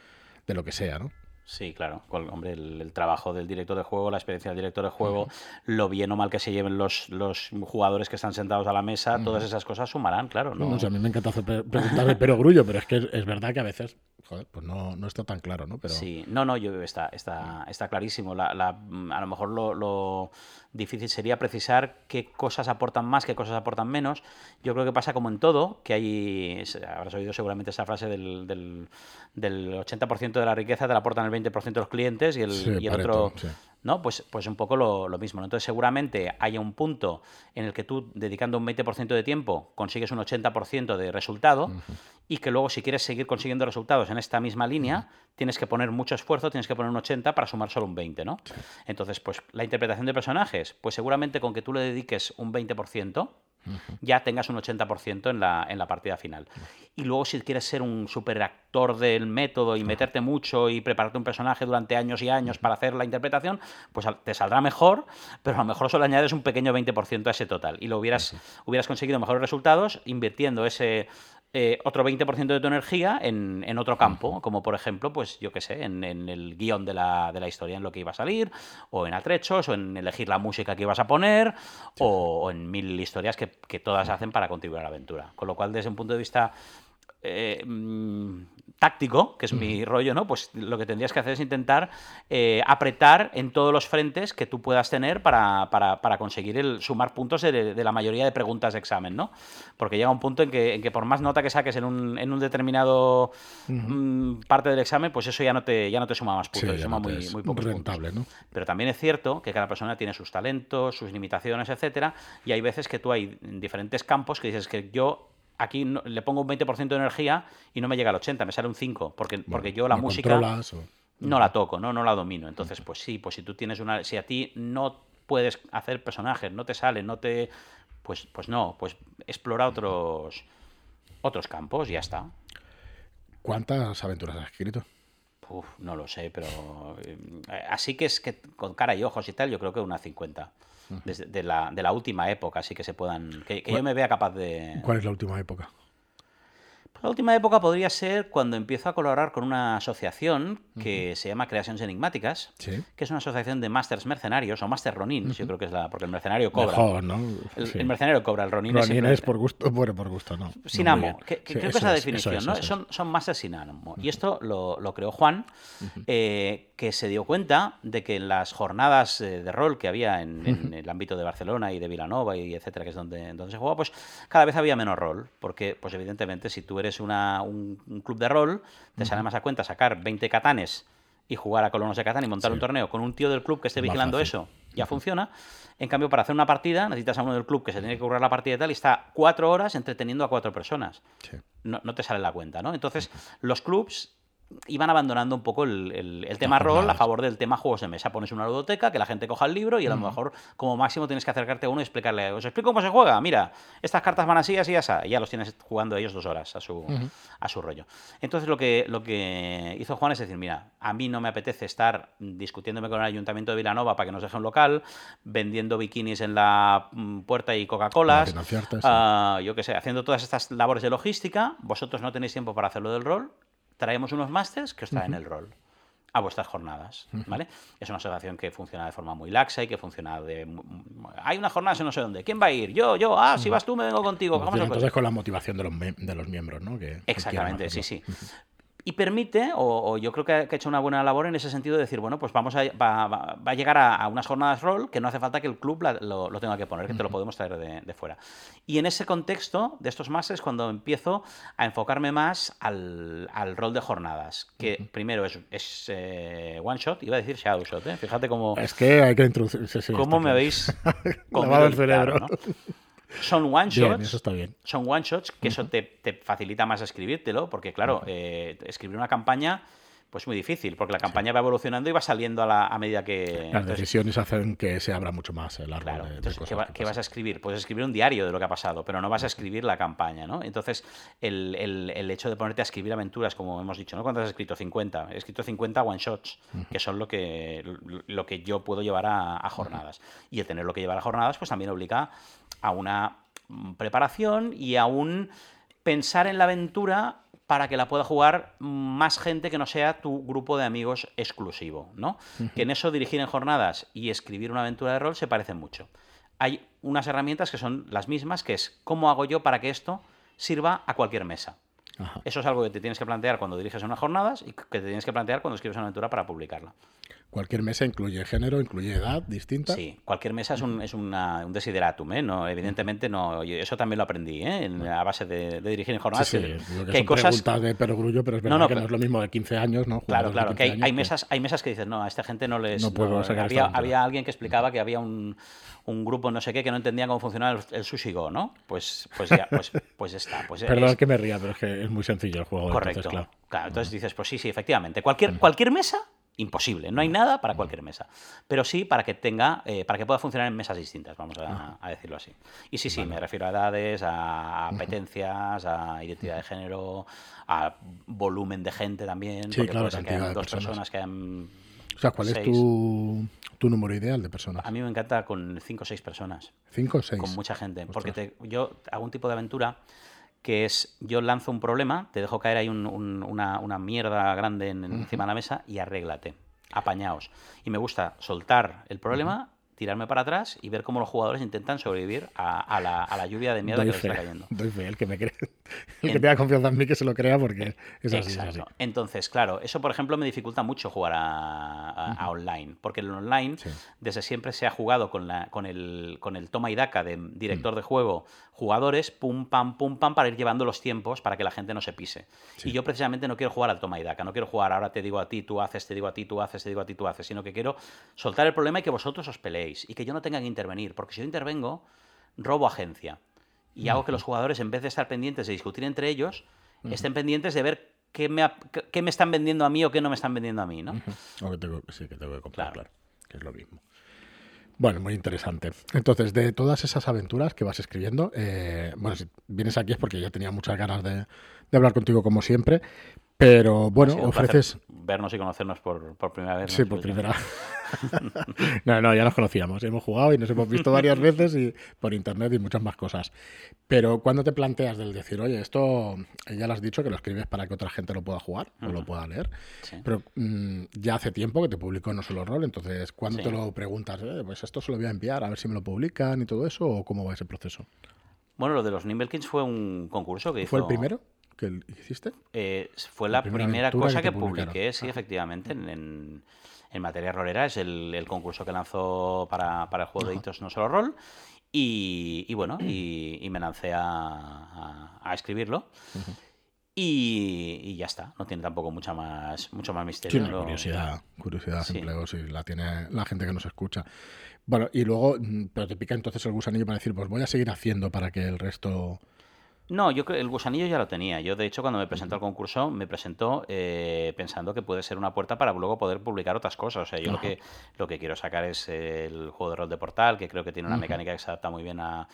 de lo que sea, ¿no? Sí, claro. Hombre, el, trabajo del director de juego, la experiencia del director de juego, lo bien o mal que se lleven los, los jugadores que están sentados a la mesa, todas esas cosas sumarán, claro. ¿no? a mí me encanta hacer preguntarle pero grullo, pero es que es, verdad que a veces, joder, pues no, no, está tan claro, ¿no? Pero... Sí, no, no, yo está, está, está clarísimo. La, la, a lo mejor lo difícil sería precisar qué cosas aportan más, qué cosas aportan menos. Yo creo que pasa como en todo, que hay, habrás oído seguramente esa frase del, del, del 80% de la riqueza te la aportan el 20% de los clientes y el, otro... ¿no? Pues, pues un poco lo, mismo. Entonces seguramente haya un punto en el que tú, dedicando un 20% de tiempo, consigues un 80% de resultado y que luego si quieres seguir consiguiendo resultados en esta misma línea, tienes que poner mucho esfuerzo, tienes que poner un 80 para sumar solo un 20, ¿no? Entonces, pues la interpretación de personajes, pues seguramente con que tú le dediques un 20%, ya tengas un 80% en la, en la partida final. Y luego si quieres ser un super actor del método y meterte mucho y prepararte un personaje durante años y años para hacer la interpretación, pues te saldrá mejor, pero a lo mejor solo añades un pequeño 20% a ese total. Y lo hubieras, hubieras conseguido mejores resultados invirtiendo ese eh, otro 20% de tu energía en, otro campo, como por ejemplo, pues yo qué sé, en, el guion de la, de la, historia, en lo que iba a salir, o en atrechos, o en elegir la música que ibas a poner, o, en mil historias que, que todas hacen para contribuir a la aventura. Con lo cual, desde un punto de vista eh, mm, táctico, que es mi rollo, ¿no? Pues lo que tendrías que hacer es intentar eh, apretar en todos los frentes que tú puedas tener para, conseguir el sumar puntos de, la mayoría de preguntas de examen, ¿no? Porque llega un punto en que, en que por más nota que saques en un, en un determinado mm, parte del examen, pues eso ya no te, ya no te suma más puntos, suma muy, muy pocos rentable, ¿no? Pero también es cierto que cada persona tiene sus talentos, sus limitaciones, etcétera, y hay veces que tú hay diferentes campos que dices que yo aquí le pongo un 20% de energía y no me llega al 80, me sale un 5, porque, porque yo la música no la toco, ¿no? no la domino. Entonces, pues sí, pues si tú tienes una... Si a ti no puedes hacer personajes, no te sale, no te... Pues, pues no, pues explora otros, otros campos y ya está. ¿Cuántas aventuras has escrito? Uf, no lo sé, pero eh, así que es que con cara y ojos y tal, yo creo que unas 50 desde de la, de la última época, así que se puedan. Que, que yo me vea capaz de. ¿Cuál es la última época? La última época podría ser cuando empiezo a colaborar con una asociación que se llama Creaciones Enigmáticas, que es una asociación de masters mercenarios o master ronin, yo creo que es la porque el mercenario cobra. ¿no? el, mercenario cobra, el ronin, ronin es, por gusto, bueno, por gusto, no. Sin amo, creo que es la definición, ¿no? Son, son masters sin amo. Y esto lo, lo creó Juan, eh, que se dio cuenta de que en las jornadas eh, de rol que había en, el ámbito de Barcelona y de Vilanova y etcétera, que es donde, donde se juega, pues cada vez había menos rol, porque pues evidentemente si tú eres un, club de rol, te sale más a cuenta sacar 20 catanes y jugar a colonos de Catán y montar un torneo con un tío del club que esté vigilando eso, ya funciona. En cambio, para hacer una partida, necesitas a uno del club que se tiene que currar la partida y tal, y está cuatro horas entreteniendo a cuatro personas. No, no, te sale la cuenta, ¿no? Entonces, los clubs iban abandonando un poco el, tema rol a favor del tema juegos de mesa. Pones una ludoteca, que la gente coja el libro y a lo mejor como máximo tienes que acercarte a uno y explicarle, os explico cómo se juega, mira, estas cartas van así, así, así, y ya los tienes jugando ellos dos horas a su, a su rollo. Entonces lo que, lo que hizo Juan es decir, mira, a mí no me apetece estar discutiéndome con el ayuntamiento de Vilanova para que nos deje un local, vendiendo bikinis en la mm, puerta y Coca-Colas, ah, yo qué sé, haciendo todas estas labores de logística, vosotros no tenéis tiempo para hacerlo del rol, traemos unos másters que os traen el rol a vuestras jornadas, ¿vale? Es una asociación que funciona de forma muy laxa y que funciona de... Hay una jornada no sé dónde. ¿Quién va a ir? Yo, yo. Ah, si vas tú, me vengo contigo. entonces con la motivación de los, de los miembros, ¿no? Que, Exactamente, sí, sí y permite, o, yo creo que ha, hecho una buena labor en ese sentido de decir, bueno, pues vamos a, va, a llegar a, unas jornadas rol que no hace falta que el club lo, tenga que poner, que te lo podemos traer de, fuera. Y en ese contexto de estos más es cuando empiezo a enfocarme más al, rol de jornadas, que primero es, es eh, one shot, iba a decir shadow shot, ¿eh? fíjate cómo... Es que hay que introducir... ¿Cómo me habéis... Lavado el cerebro. Son one shots. eso está bien. Son one shots que eso te, facilita más escribírtelo, porque claro, eh, escribir una campaña pues muy difícil, porque la campaña va evolucionando y va saliendo a, la, a medida que... Las decisiones hacen que se abra mucho más el árbol claro, entonces, ¿qué, vas a escribir? Puedes escribir un diario de lo que ha pasado, pero no vas a escribir la campaña, ¿no? Entonces, el, el, hecho de ponerte a escribir aventuras, como hemos dicho, ¿no? ¿Cuántas has escrito? 50. He escrito 50 one-shots, que son lo que, lo que yo puedo llevar a, jornadas. Y el tener lo que llevar a jornadas, pues también obliga a una preparación y a un pensar en la aventura para que la pueda jugar más gente que no sea tu grupo de amigos exclusivo, ¿no? Que en eso dirigir en jornadas y escribir una aventura de rol se parecen mucho. Hay unas herramientas que son las mismas, que es cómo hago yo para que esto sirva a cualquier mesa. Eso es algo que te tienes que plantear cuando diriges unas jornadas y que te tienes que plantear cuando escribes una aventura para publicarla. Cualquier mesa incluye género, incluye edad distinta. Sí, cualquier mesa es un, es un desideratum, ¿eh? No, evidentemente no. Eso también lo aprendí, ¿eh? a base de, dirigir en jornadas. Sí, sí, que, hay cosas de perogrullo, pero es verdad que no es lo mismo de 15 años, ¿no? claro, claro, que hay, mesas, hay mesas que dicen, no, a esta gente no les... No puedo sacar había, había alguien que explicaba que había un, un, grupo no sé qué que no entendía cómo funcionaba el, sushi go, ¿no? Pues, pues ya, pues, pues está. Pues Perdón que me ría, pero es que es muy sencillo el juego. Correcto. Entonces, claro. claro. entonces dices, pues sí, sí, efectivamente. Cualquier, cualquier mesa imposible. No hay nada para cualquier mesa. Pero sí para que tenga, eh, para que pueda funcionar en mesas distintas, vamos a, decirlo así. Y sí, sí, me refiero a edades, a apetencias, a identidad de género, a volumen de gente también. Sí, claro, puede que dos personas. que hayan. O sea, ¿cuál es tu, tu, número ideal de personas? A mí me encanta con cinco o seis personas. ¿Cinco o seis? Con mucha gente. Porque yo hago un tipo de aventura que es yo lanzo un problema, te dejo caer ahí una, mierda grande encima de la mesa y arréglate, apañaos. Y me gusta soltar el problema tirarme para atrás y ver cómo los jugadores intentan sobrevivir a, la, lluvia de miedo que les está cayendo. Doy fe, el que me cree, el que tenga confianza en mí que se lo crea porque es así, Entonces, claro, eso por ejemplo me dificulta mucho jugar a, online, porque el online desde siempre se ha jugado con, la, con, el, con el toma y daca de director mm. de juego, jugadores, pum, pam, pum, pam, para ir llevando los tiempos para que la gente no se pise. Y yo precisamente no quiero jugar al toma y daca, no quiero jugar ahora te digo a ti, tú haces, te digo a ti, tú haces, te digo a ti, tú haces, sino que quiero soltar el problema y que vosotros os peleéis y que yo no tenga que intervenir, porque si yo intervengo, robo agencia y hago que los jugadores, en vez de estar pendientes de discutir entre ellos, estén pendientes de ver qué me, qué me, están vendiendo a mí o qué no me están vendiendo a mí, ¿no? O que tengo, sí, que tengo que comprar, claro. que es lo mismo. Bueno, muy interesante. Entonces, de todas esas aventuras que vas escribiendo, eh, bueno, si vienes aquí es porque ya tenía muchas ganas de, de hablar contigo como siempre, pero bueno, ofreces. Vernos y conocernos por, primera vez. Sí, por primera. no, no, ya nos conocíamos. Hemos jugado y nos hemos visto varias veces y por internet y muchas más cosas. Pero cuando te planteas del decir, oye, esto ya lo has dicho que lo escribes para que otra gente lo pueda jugar o lo pueda leer. Pero mm, ya hace tiempo que te publicó No Solo Rol. Entonces, cuando te lo preguntas, eh, pues esto se lo voy a enviar a ver si me lo publican y todo eso? ¿O cómo va ese proceso? Bueno, lo de los Nimblekins fue un concurso que hizo. ¿Fue el primero? Que hiciste? Eh, fue la, primera, cosa que, publiqué, sí, efectivamente, en, en, materia rolera. Es el, concurso que lanzó para, para el juego de hitos No Solo Rol. Y, bueno, y, me lancé a, a, escribirlo. Y, ya está, no tiene tampoco mucha más, mucho más misterio. Sí, curiosidad, curiosidad sí. la tiene la gente que nos escucha. Bueno, y luego, mm, pero te pica entonces el gusanillo para decir, pues voy a seguir haciendo para que el resto no, yo creo el gusanillo ya lo tenía. Yo, de hecho, cuando me presentó al concurso, me presentó eh, pensando que puede ser una puerta para luego poder publicar otras cosas. O sea, yo lo que, lo que quiero sacar es el juego de rol de portal, que creo que tiene una mecánica que se adapta muy bien a,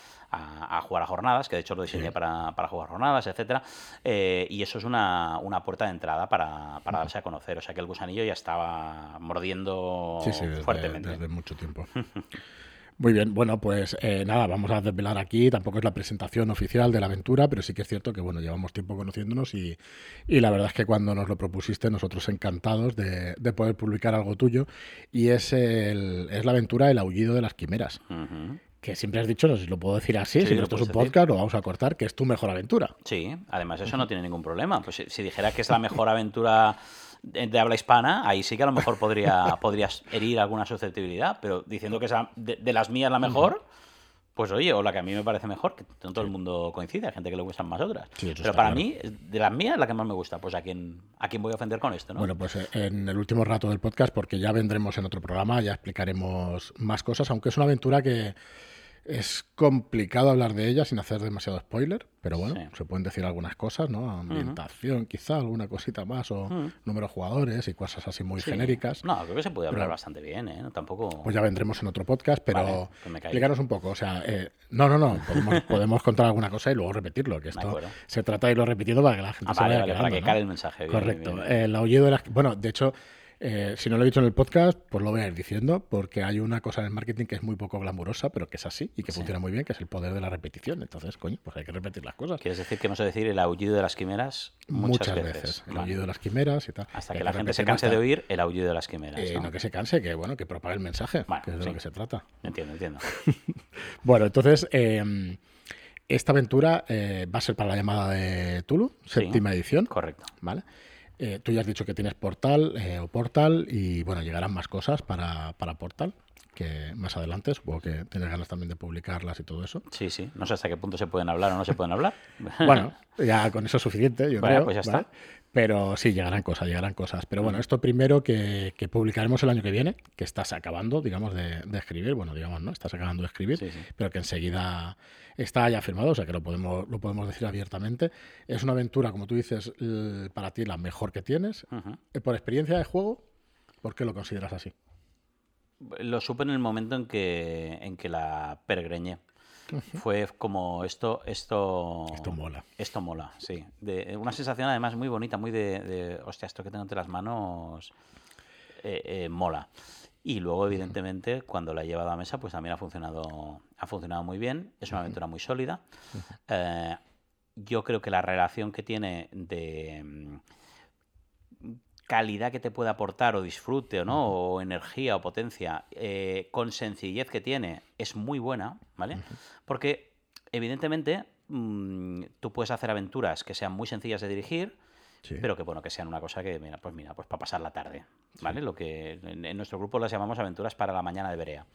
jugar a jornadas, que de hecho lo diseñé para, para, jugar jornadas, etcétera. Eh, y eso es una, una, puerta de entrada para, para darse a conocer. O sea, que el gusanillo ya estaba mordiendo sí, sí, fuertemente. Desde mucho tiempo. Muy bien, bueno, pues eh, nada, vamos a desvelar aquí, tampoco es la presentación oficial de la aventura, pero sí que es cierto que, bueno, llevamos tiempo conociéndonos y, y la verdad es que cuando nos lo propusiste, nosotros encantados de, de poder publicar algo tuyo, y es, el, es la aventura El aullido de las quimeras. Que siempre has dicho, no sé si lo puedo decir así, si esto es un podcast, lo vamos a cortar, que es tu mejor aventura. Sí, además eso no tiene ningún problema. Pues si dijera que es la mejor aventura de habla hispana, ahí sí que a lo mejor podría, podrías herir alguna susceptibilidad, pero diciendo que es de, las mías la mejor, pues oye, o la que a mí me parece mejor, que no todo el mundo coincide, hay gente que le gustan más otras. pero para mí, de las mías, la que más me gusta, pues a quién, a quién voy a ofender con esto, ¿no? Bueno, pues eh, en el último rato del podcast, porque ya vendremos en otro programa, ya explicaremos más cosas, aunque es una aventura que es complicado hablar de ella sin hacer demasiado spoiler, pero bueno, se pueden decir algunas cosas, ¿no? Ambientación, quizá, alguna cosita más, o número de jugadores y cosas así muy genéricas. No, creo que se puede hablar bastante bien, ¿eh? tampoco... Pues ya vendremos en otro podcast, pero pues explicaros un poco. O sea, eh, no, no, no, podemos, contar alguna cosa y luego repetirlo, que esto se trata de irlo repitiendo para que la gente ah, se vaya Para que cale el mensaje. Correcto. el aullido de las... Bueno, de hecho Eh, si no lo he dicho en el podcast, pues lo voy a ir diciendo, porque hay una cosa en el marketing que es muy poco glamurosa, pero que es así y que funciona muy bien, que es el poder de la repetición. Entonces, coño, pues hay que repetir las cosas. ¿Quieres decir que vamos a decir el aullido de las quimeras muchas, veces? El aullido de las quimeras y tal. Hasta que, la gente se canse de oír el aullido de las quimeras. Eh, ¿no? que se canse, que bueno, que propague el mensaje, que es de lo que se trata. Entiendo, entiendo. bueno, entonces, em, esta aventura eh, va a ser para la llamada de Tulu, séptima edición. Correcto. ¿Vale? Eh, tú ya has dicho que tienes Portal eh, o Portal y bueno, llegarán más cosas para, para Portal que más adelante supongo que tienes ganas también de publicarlas y todo eso. Sí, sí. No sé hasta qué punto se pueden hablar o no se pueden hablar. bueno, ya con eso es suficiente, yo creo. Pues ya está. Pero sí, llegarán cosas, llegarán cosas. Pero bueno, esto primero que, publicaremos el año que viene, que estás acabando, digamos, de, escribir. Bueno, digamos, ¿no? Estás acabando de escribir, pero que enseguida está ya firmado, o sea que lo podemos, lo podemos decir abiertamente. Es una aventura, como tú dices, para ti la mejor que tienes. Eh, por experiencia de juego, ¿por qué lo consideras así? Lo supe en el momento en que, en que la peregreñé. Fue como esto, esto. Esto mola. Esto mola, sí. De, una sensación además muy bonita, muy de, hostia, esto que tengo entre las manos eh, eh, mola. Y luego, evidentemente, cuando la he llevado a mesa, pues también ha funcionado, ha funcionado muy bien. Es una aventura muy sólida. Eh, yo creo que la relación que tiene de calidad que te puede aportar o disfrute o no, o energía o potencia, eh, con sencillez que tiene, es muy buena, ¿vale? Porque, evidentemente, mm, tú puedes hacer aventuras que sean muy sencillas de dirigir, pero que bueno, que sean una cosa que, mira, pues mira, pues para pasar la tarde, ¿vale? Lo que en, nuestro grupo las llamamos aventuras para la mañana de Berea.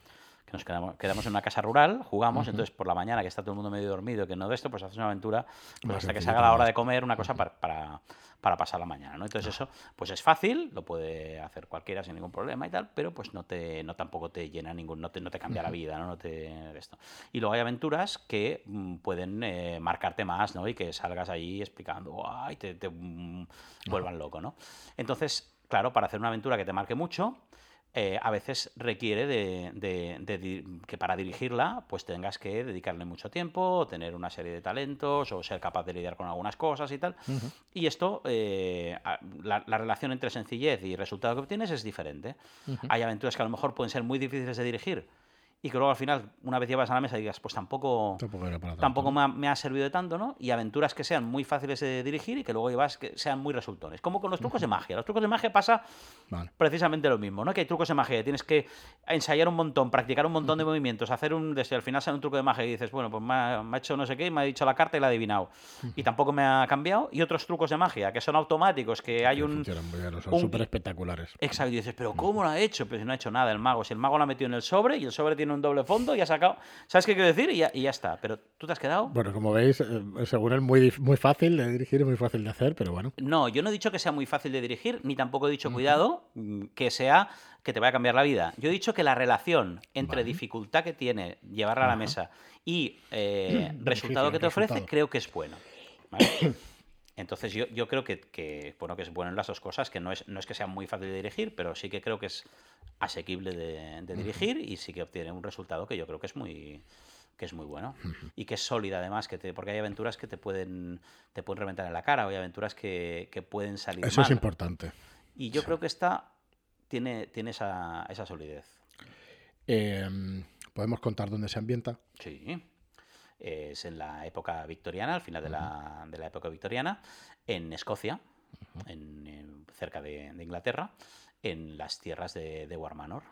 Que nos quedamos, quedamos en una casa rural, jugamos, entonces por la mañana que está todo el mundo medio dormido, que no de esto, pues haces una aventura pues hasta que se haga la hora de comer, una cosa para, para, para pasar la mañana, ¿no? Entonces eso, pues es fácil, lo puede hacer cualquiera sin ningún problema y tal, pero pues no te, no tampoco te llena ningún, no te, no te cambia la vida, ¿no? no te, esto. Y luego hay aventuras que mm, pueden eh, marcarte más, ¿no? Y que salgas ahí explicando, ¡ay! Te, te mm, vuelvan loco, ¿no? Entonces, claro, para hacer una aventura que te marque mucho, eh, a veces requiere de, que para dirigirla pues tengas que dedicarle mucho tiempo, tener una serie de talentos o ser capaz de lidiar con algunas cosas y tal. Y esto, eh, la, relación entre sencillez y resultado que obtienes es diferente. Hay aventuras que a lo mejor pueden ser muy difíciles de dirigir y que luego al final, una vez llevas a la mesa, digas, pues tampoco, tampoco, me, ha, servido de tanto, ¿no? Y aventuras que sean muy fáciles de dirigir y que luego llevas que sean muy resultones. Como con los trucos de magia. Los trucos de magia pasa precisamente lo mismo, ¿no? Que hay trucos de magia, tienes que ensayar un montón, practicar un montón de movimientos, hacer un. Desde al final sale un truco de magia y dices, bueno, pues me ha, hecho no sé qué, me ha dicho la carta y la ha adivinado. Y tampoco me ha cambiado. Y otros trucos de magia que son automáticos, que hay un. son súper espectaculares. Exacto, y dices, pero ¿cómo lo ha hecho? Pues no ha hecho nada el mago. Si el mago lo ha metido en el sobre y el sobre tiene un doble fondo y ha sacado. ¿Sabes qué quiero decir? Y ya, y ya está. Pero tú te has quedado. Bueno, como veis, eh, según es muy, muy fácil de dirigir muy fácil de hacer, pero bueno. No, yo no he dicho que sea muy fácil de dirigir, ni tampoco he dicho, cuidado, mm, que sea que te vaya a cambiar la vida. Yo he dicho que la relación entre dificultad que tiene llevarla a la mesa y eh, resultado que te ofrece, creo que es bueno. Entonces yo, yo creo que, bueno, que es bueno en las dos cosas, que no es, no es que sea muy fácil de dirigir, pero sí que creo que es asequible de, dirigir y sí que obtiene un resultado que yo creo que es muy que es muy bueno y que es sólida además que te, porque hay aventuras que te pueden te pueden reventar en la cara o hay aventuras que, pueden salir eso es importante. Y yo creo que esta tiene tiene esa, esa solidez. Em, podemos contar dónde se ambienta sí es en la época victoriana al final de, la, de la época victoriana en Escocia en, cerca de, de Inglaterra en las tierras de, de Warmanor,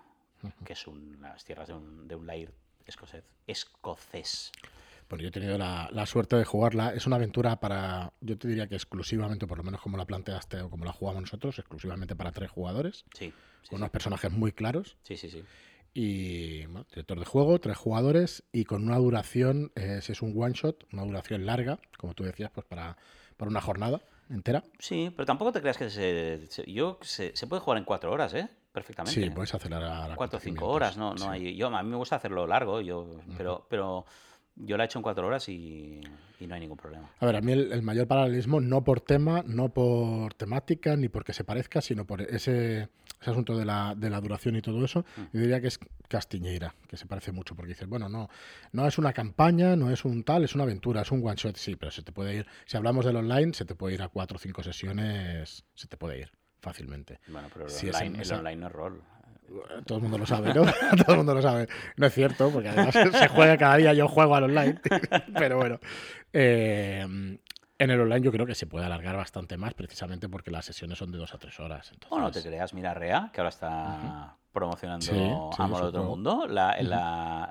que son las tierras de un, de un lair escocés. escocés. Bueno, yo he tenido la, suerte de jugarla. Es una aventura para, yo te diría que exclusivamente, por lo menos como la planteaste o como la jugamos nosotros, exclusivamente para tres jugadores. Sí. con unos personajes muy claros. Sí, sí, sí. Y director de juego, tres jugadores y con una duración, eh, si es un one shot, una duración larga, como tú decías, pues para, para una jornada entera. Sí, pero tampoco te creas que se, yo se, puede jugar en cuatro horas, ¿eh? Perfectamente. Sí, puedes acelerar a cuatro o cinco horas, no, no hay. Yo a mí me gusta hacerlo largo, yo, pero, pero yo la he hecho en cuatro horas y, no hay ningún problema. A ver, a mí el, mayor paralelismo, no por tema, no por temática, ni porque se parezca, sino por ese, asunto de la, de la, duración y todo eso, mm. yo diría que es Castiñeira, que se parece mucho, porque dices, bueno, no, no es una campaña, no es un tal, es una aventura, es un one shot, sí, pero se te puede ir, si hablamos del online, se te puede ir a cuatro o cinco sesiones, se te puede ir fácilmente. Bueno, pero el, online, el online no es rol. Todo el mundo lo sabe, ¿no? Todo el mundo lo sabe. No es cierto, porque además se juega cada día, yo juego al online. Pero bueno. Eh, en el online yo creo que se puede alargar bastante más, precisamente porque las sesiones son de dos a tres horas. Entonces... no te creas, mira Rea, que ahora está promocionando Amor de Otro Mundo. La,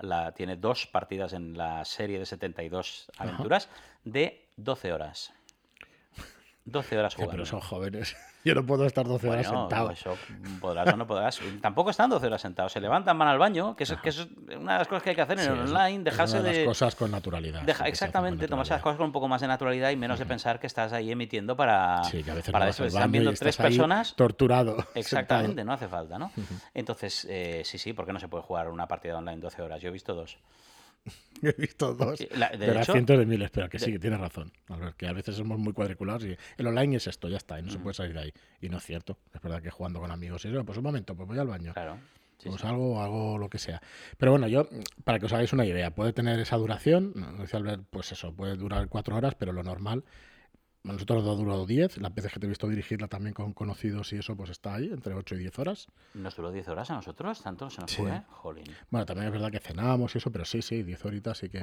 la, tiene dos partidas en la serie de 72 aventuras de 12 horas. 12 horas jugando. pero son jóvenes. Yo no puedo estar 12 horas sentado. Eso podrás o no podrás. Tampoco están 12 horas sentados. Se levantan, van al baño, que, es, que es una de las cosas que hay que hacer en el online. Dejarse de. las cosas con naturalidad. exactamente, tomarse las cosas con un poco más de naturalidad y menos de pensar que estás ahí emitiendo para. Sí, que a veces para eso. Están viendo tres personas. Torturado. Exactamente, no hace falta, ¿no? Entonces, eh, sí, sí, ¿por qué no se puede jugar una partida online 12 horas? Yo he visto dos. He visto dos. de, las cientos de miles, pero que sí, que tienes razón. que a veces somos muy cuadriculados y el online es esto, ya está, y no se puede salir de ahí. Y no es cierto. Es verdad que jugando con amigos, y eso, pues un momento, pues voy al baño. Claro. pues algo, algo lo que sea. Pero bueno, yo, para que os hagáis una idea, puede tener esa duración, pues eso, puede durar cuatro horas, pero lo normal nosotros nos durado 10, las veces que te he visto dirigirla también con conocidos y eso, pues está ahí, entre 8 y 10 horas. ¿Nos duró 10 horas a nosotros? ¿Tanto se nos fue? Jolín. Bueno, también es verdad que cenábamos y eso, pero sí, sí, 10 horitas sí que...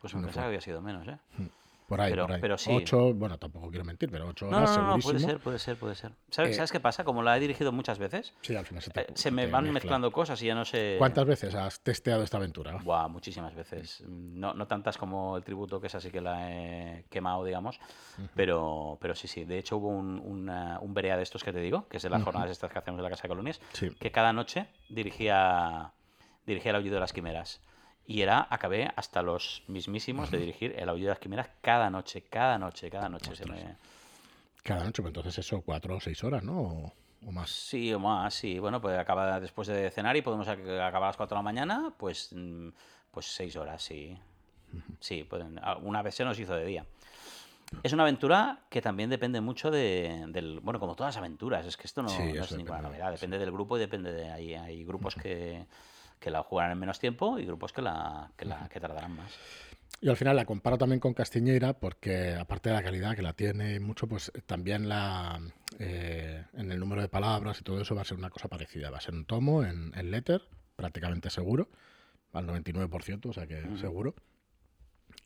Pues me pensaba que había sido menos, ¿eh? Por ahí, por ahí. Pero sí. Ocho, bueno, tampoco quiero mentir, pero ocho horas no, no, no, puede ser, puede ser, puede ser. ¿Sabes, eh, ¿Sabes, qué pasa? Como la he dirigido muchas veces, sí, al final se, te, eh, se me van mezclando cosas y ya no sé... ¿Cuántas veces has testeado esta aventura? Buah, muchísimas veces. No, no tantas como el tributo, que es así que la he quemado, digamos, pero, pero sí, sí. De hecho, hubo un, un Berea de estos que te digo, que es de las jornadas estas que hacemos de la Casa de Colonias, que cada noche dirigía, dirigía el aullido de las quimeras. Y era, acabé hasta los mismísimos de dirigir el aullido de las quimeras cada noche, cada noche, cada noche. Se me... Cada noche, pues entonces eso, cuatro o seis horas, ¿no? O, más. Sí, o más, sí. Bueno, pues acaba después de cenar y podemos acabar a las cuatro de la mañana, pues, mm, pues seis horas, sí. Sí, pueden, una vez se nos hizo de día. Es una aventura que también depende mucho de, del. Bueno, como todas las aventuras, es que esto no, es ninguna novedad. Depende del grupo y depende de. Hay, hay grupos que que la jugarán en menos tiempo y grupos que la, que, la, que tardarán más. Y al final la comparo también con Castiñeira porque aparte de la calidad que la tiene mucho, pues también la eh, en el número de palabras y todo eso va a ser una cosa parecida. Va a ser un tomo en, en letter, prácticamente seguro, al 99%, o sea que seguro.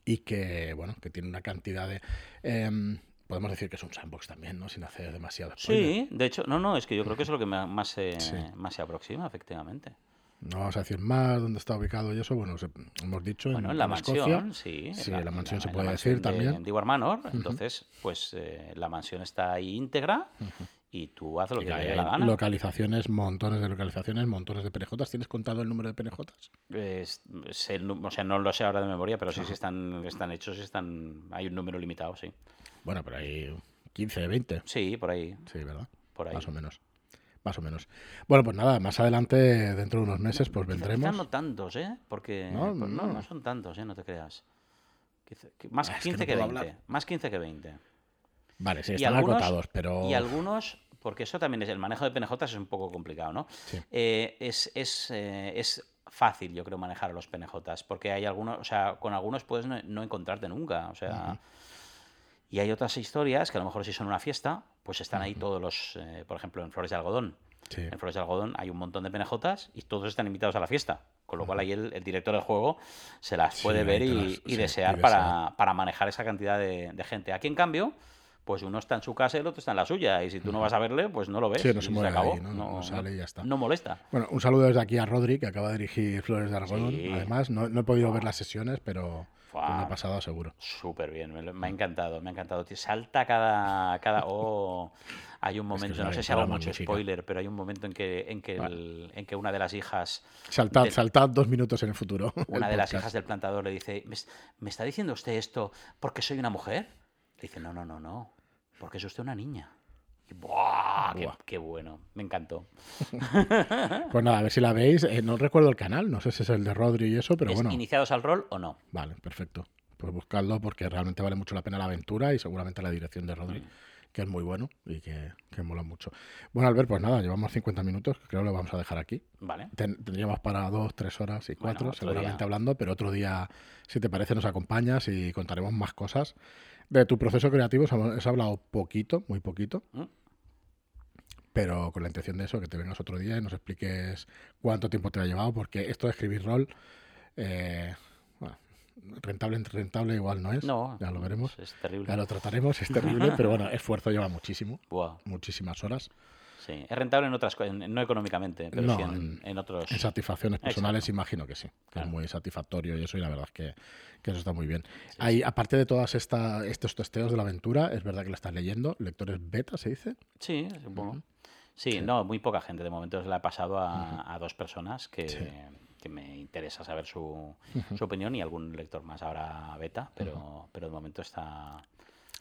Y que, bueno, que tiene una cantidad de... Em, podemos decir que es un sandbox también, ¿no? Sin hacer demasiado Sí, de hecho, no, no, es que yo creo que es lo que más más se aproxima, efectivamente. No vamos a decir más dónde está ubicado y eso, bueno, hemos dicho bueno, en, la mansión, sí. Sí, la, mansión se puede decir también. En Manor, entonces, pues eh, la mansión está ahí íntegra y tú haces lo que te dé la gana. Localizaciones, montones de localizaciones, montones de penejotas. ¿Tienes contado el número de penejotas? o sea, no lo sé ahora de memoria, pero sí, sí están, están hechos, están, hay un número limitado, sí. Bueno, pero hay 15, 20. Sí, por ahí. Sí, ¿verdad? Por ahí. Más o menos más o menos. Bueno, pues nada, más adelante, dentro de unos meses, pues vendremos. no tantos, ¿eh? Porque no, pues no, no, son tantos, ¿eh? No te creas. Más 15 ah, que, 20. Más 15 que 20. Vale, sí, están acotados, pero... Y algunos, porque eso también es, el manejo de PNJ es un poco complicado, ¿no? Eh, es, es, eh, es fácil, yo creo, manejar a los PNJs, porque hay algunos, o sea, con algunos puedes no, encontrarte nunca, o sea... Y hay otras historias que a lo mejor si son una fiesta, pues están ahí todos los, eh, por ejemplo, en Flores de Algodón. En Flores de Algodón hay un montón de PNJs y todos están invitados a la fiesta. Con lo cual ahí el, director del juego se las puede ver y, desear, Para, para, manejar esa cantidad de, gente. Aquí, en cambio, pues uno está en su casa y el otro está en la suya. Y si tú no vas a verle, pues no lo ves. Sí, no se, mueve acabó. no, sale y ya está. No molesta. Bueno, un saludo desde aquí a Rodri, que acaba de dirigir Flores de Algodón. Además, no, he podido ver las sesiones, pero me ha pasado seguro. Súper bien, me, ha encantado, me ha encantado. Salta cada... cada oh, hay un momento, no sé si hago mucho spoiler, pero hay un momento en que, en que, en que una de las hijas... Saltad, saltad dos minutos en el futuro. Una de las hijas del plantador le dice, ¿me, está diciendo usted esto porque soy una mujer? Le dice, no, no, no, no, porque es usted una niña. ¡Buah! Qué, bueno! Me encantó. pues nada, a ver si la veis. Eh, no recuerdo el canal, no sé si es el de Rodri y eso, pero bueno. ¿Iniciados al rol o no? Vale, perfecto. Pues buscadlo porque realmente vale mucho la pena la aventura y seguramente la dirección de Rodri, mm. que es muy bueno y que, mola mucho. Bueno, Albert, pues nada, llevamos 50 minutos, creo que lo vamos a dejar aquí. Vale. tendríamos para dos, tres horas y cuatro, seguramente hablando, pero otro día, si te parece, nos acompañas y contaremos más cosas. De tu proceso creativo has hablado poquito, muy poquito. Mm. pero con la intención de eso, que te vengas otro día y nos expliques cuánto tiempo te ha llevado, porque esto de escribir rol, eh, rentable entre rentable igual no es. No, ya lo veremos. Es terrible. Ya lo trataremos, es terrible, pero bueno, esfuerzo lleva muchísimo. Muchísimas horas. Sí, es rentable en otras cosas, no económicamente, pero sí en, otros. En satisfacciones personales, imagino que sí, que es muy satisfactorio y eso, y la verdad es que, eso está muy bien. Hay, aparte de todas esta, estos testeos de la aventura, es verdad que la estás leyendo, lectores beta, ¿se dice? Sí, supongo. sí, no, muy poca gente. De momento la he pasado a, dos personas que, que, me interesa saber su, su, opinión y algún lector más ahora beta, pero, pero de momento está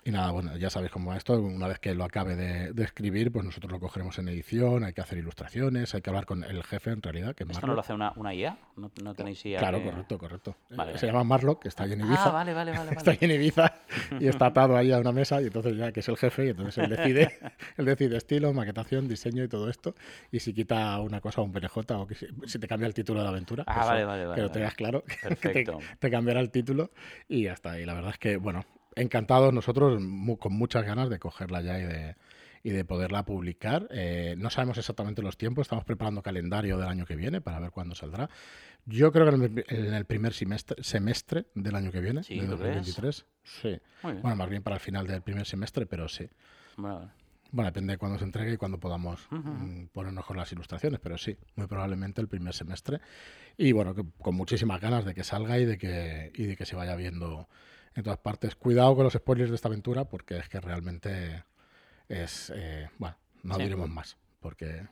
y nada, bueno, ya sabéis cómo va esto. Una vez que lo acabe de, escribir, pues nosotros lo cogeremos en edición, hay que hacer ilustraciones, hay que hablar con el jefe en realidad. Que ¿Esto no lo hace una, una IA? ¿No, tenéis IA? Claro, correcto, correcto. Se llama Marlock, que está ahí en Ibiza. Ah, vale, vale, vale. está ahí en Ibiza y está atado ahí a una mesa y entonces ya que es el jefe y entonces él decide, él decide estilo, maquetación, diseño y todo esto. Y si quita una cosa un PNJ o que si, te cambia el título de la aventura, ah, vale, vale, vale, que lo tengas claro, que te, te cambiará el título y ya está. Y la verdad es que, bueno, encantados nosotros, con muchas ganas de cogerla ya y de, y de poderla publicar. Eh, no sabemos exactamente los tiempos, estamos preparando calendario del año que viene para ver cuándo saldrá. Yo creo que en el, primer semestre, semestre del año que viene, de 2023. Sí. Bueno, más bien para el final del primer semestre, pero sí. Bueno, depende de cuándo se entregue y cuándo podamos mm, ponernos con las ilustraciones, pero sí, muy probablemente el primer semestre. Y bueno, con muchísimas ganas de que salga y de que, y de que se vaya viendo en todas partes. Cuidado con los spoilers de esta aventura porque es que realmente es... Eh, bueno, no diremos más porque...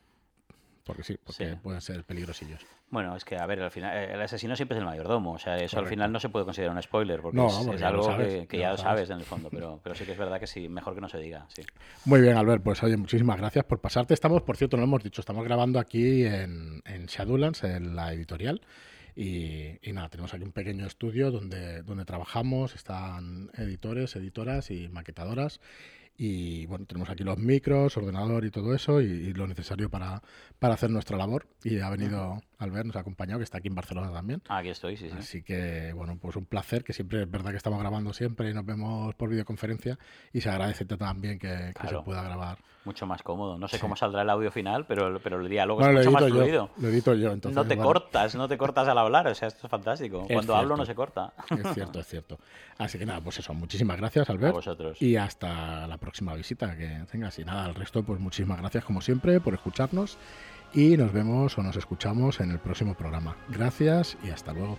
Porque sí, porque pueden ser peligrosillos. Bueno, es que, a ver, al final, el asesino siempre es el mayordomo. O sea, eso al final no se puede considerar un spoiler, porque es, algo que, ya, lo sabes. en el fondo. Pero, pero sí que es verdad que sí, mejor que no se diga. Sí. Muy bien, Albert. Pues oye, muchísimas gracias por pasarte. Estamos, por cierto, no lo hemos dicho, estamos grabando aquí en, en Shadowlands, en la editorial. Y, nada, tenemos aquí un pequeño estudio donde, donde trabajamos, están editores, editoras y maquetadoras. Y bueno, tenemos aquí los micros, ordenador y todo eso, y, lo necesario para, para, hacer nuestra labor. Y ha venido Albert, nos ha acompañado, que está aquí en Barcelona también. Aquí estoy, sí, sí. Así que, bueno, pues un placer, que siempre es verdad que estamos grabando siempre y nos vemos por videoconferencia, y se agradece también que, que se pueda grabar mucho más cómodo. No sé cómo saldrá el audio final, pero, pero el diálogo es mucho más fluido. lo edito yo, entonces. No te cortas, no te cortas al hablar, o sea, esto es fantástico. Cuando hablo no se corta. Es cierto, es cierto. Así que nada, pues eso, muchísimas gracias, Albert. A vosotros. Y hasta la próxima visita que tengas. Y nada, al resto, pues muchísimas gracias como siempre por escucharnos y nos vemos o nos escuchamos en el próximo programa. Gracias y hasta luego.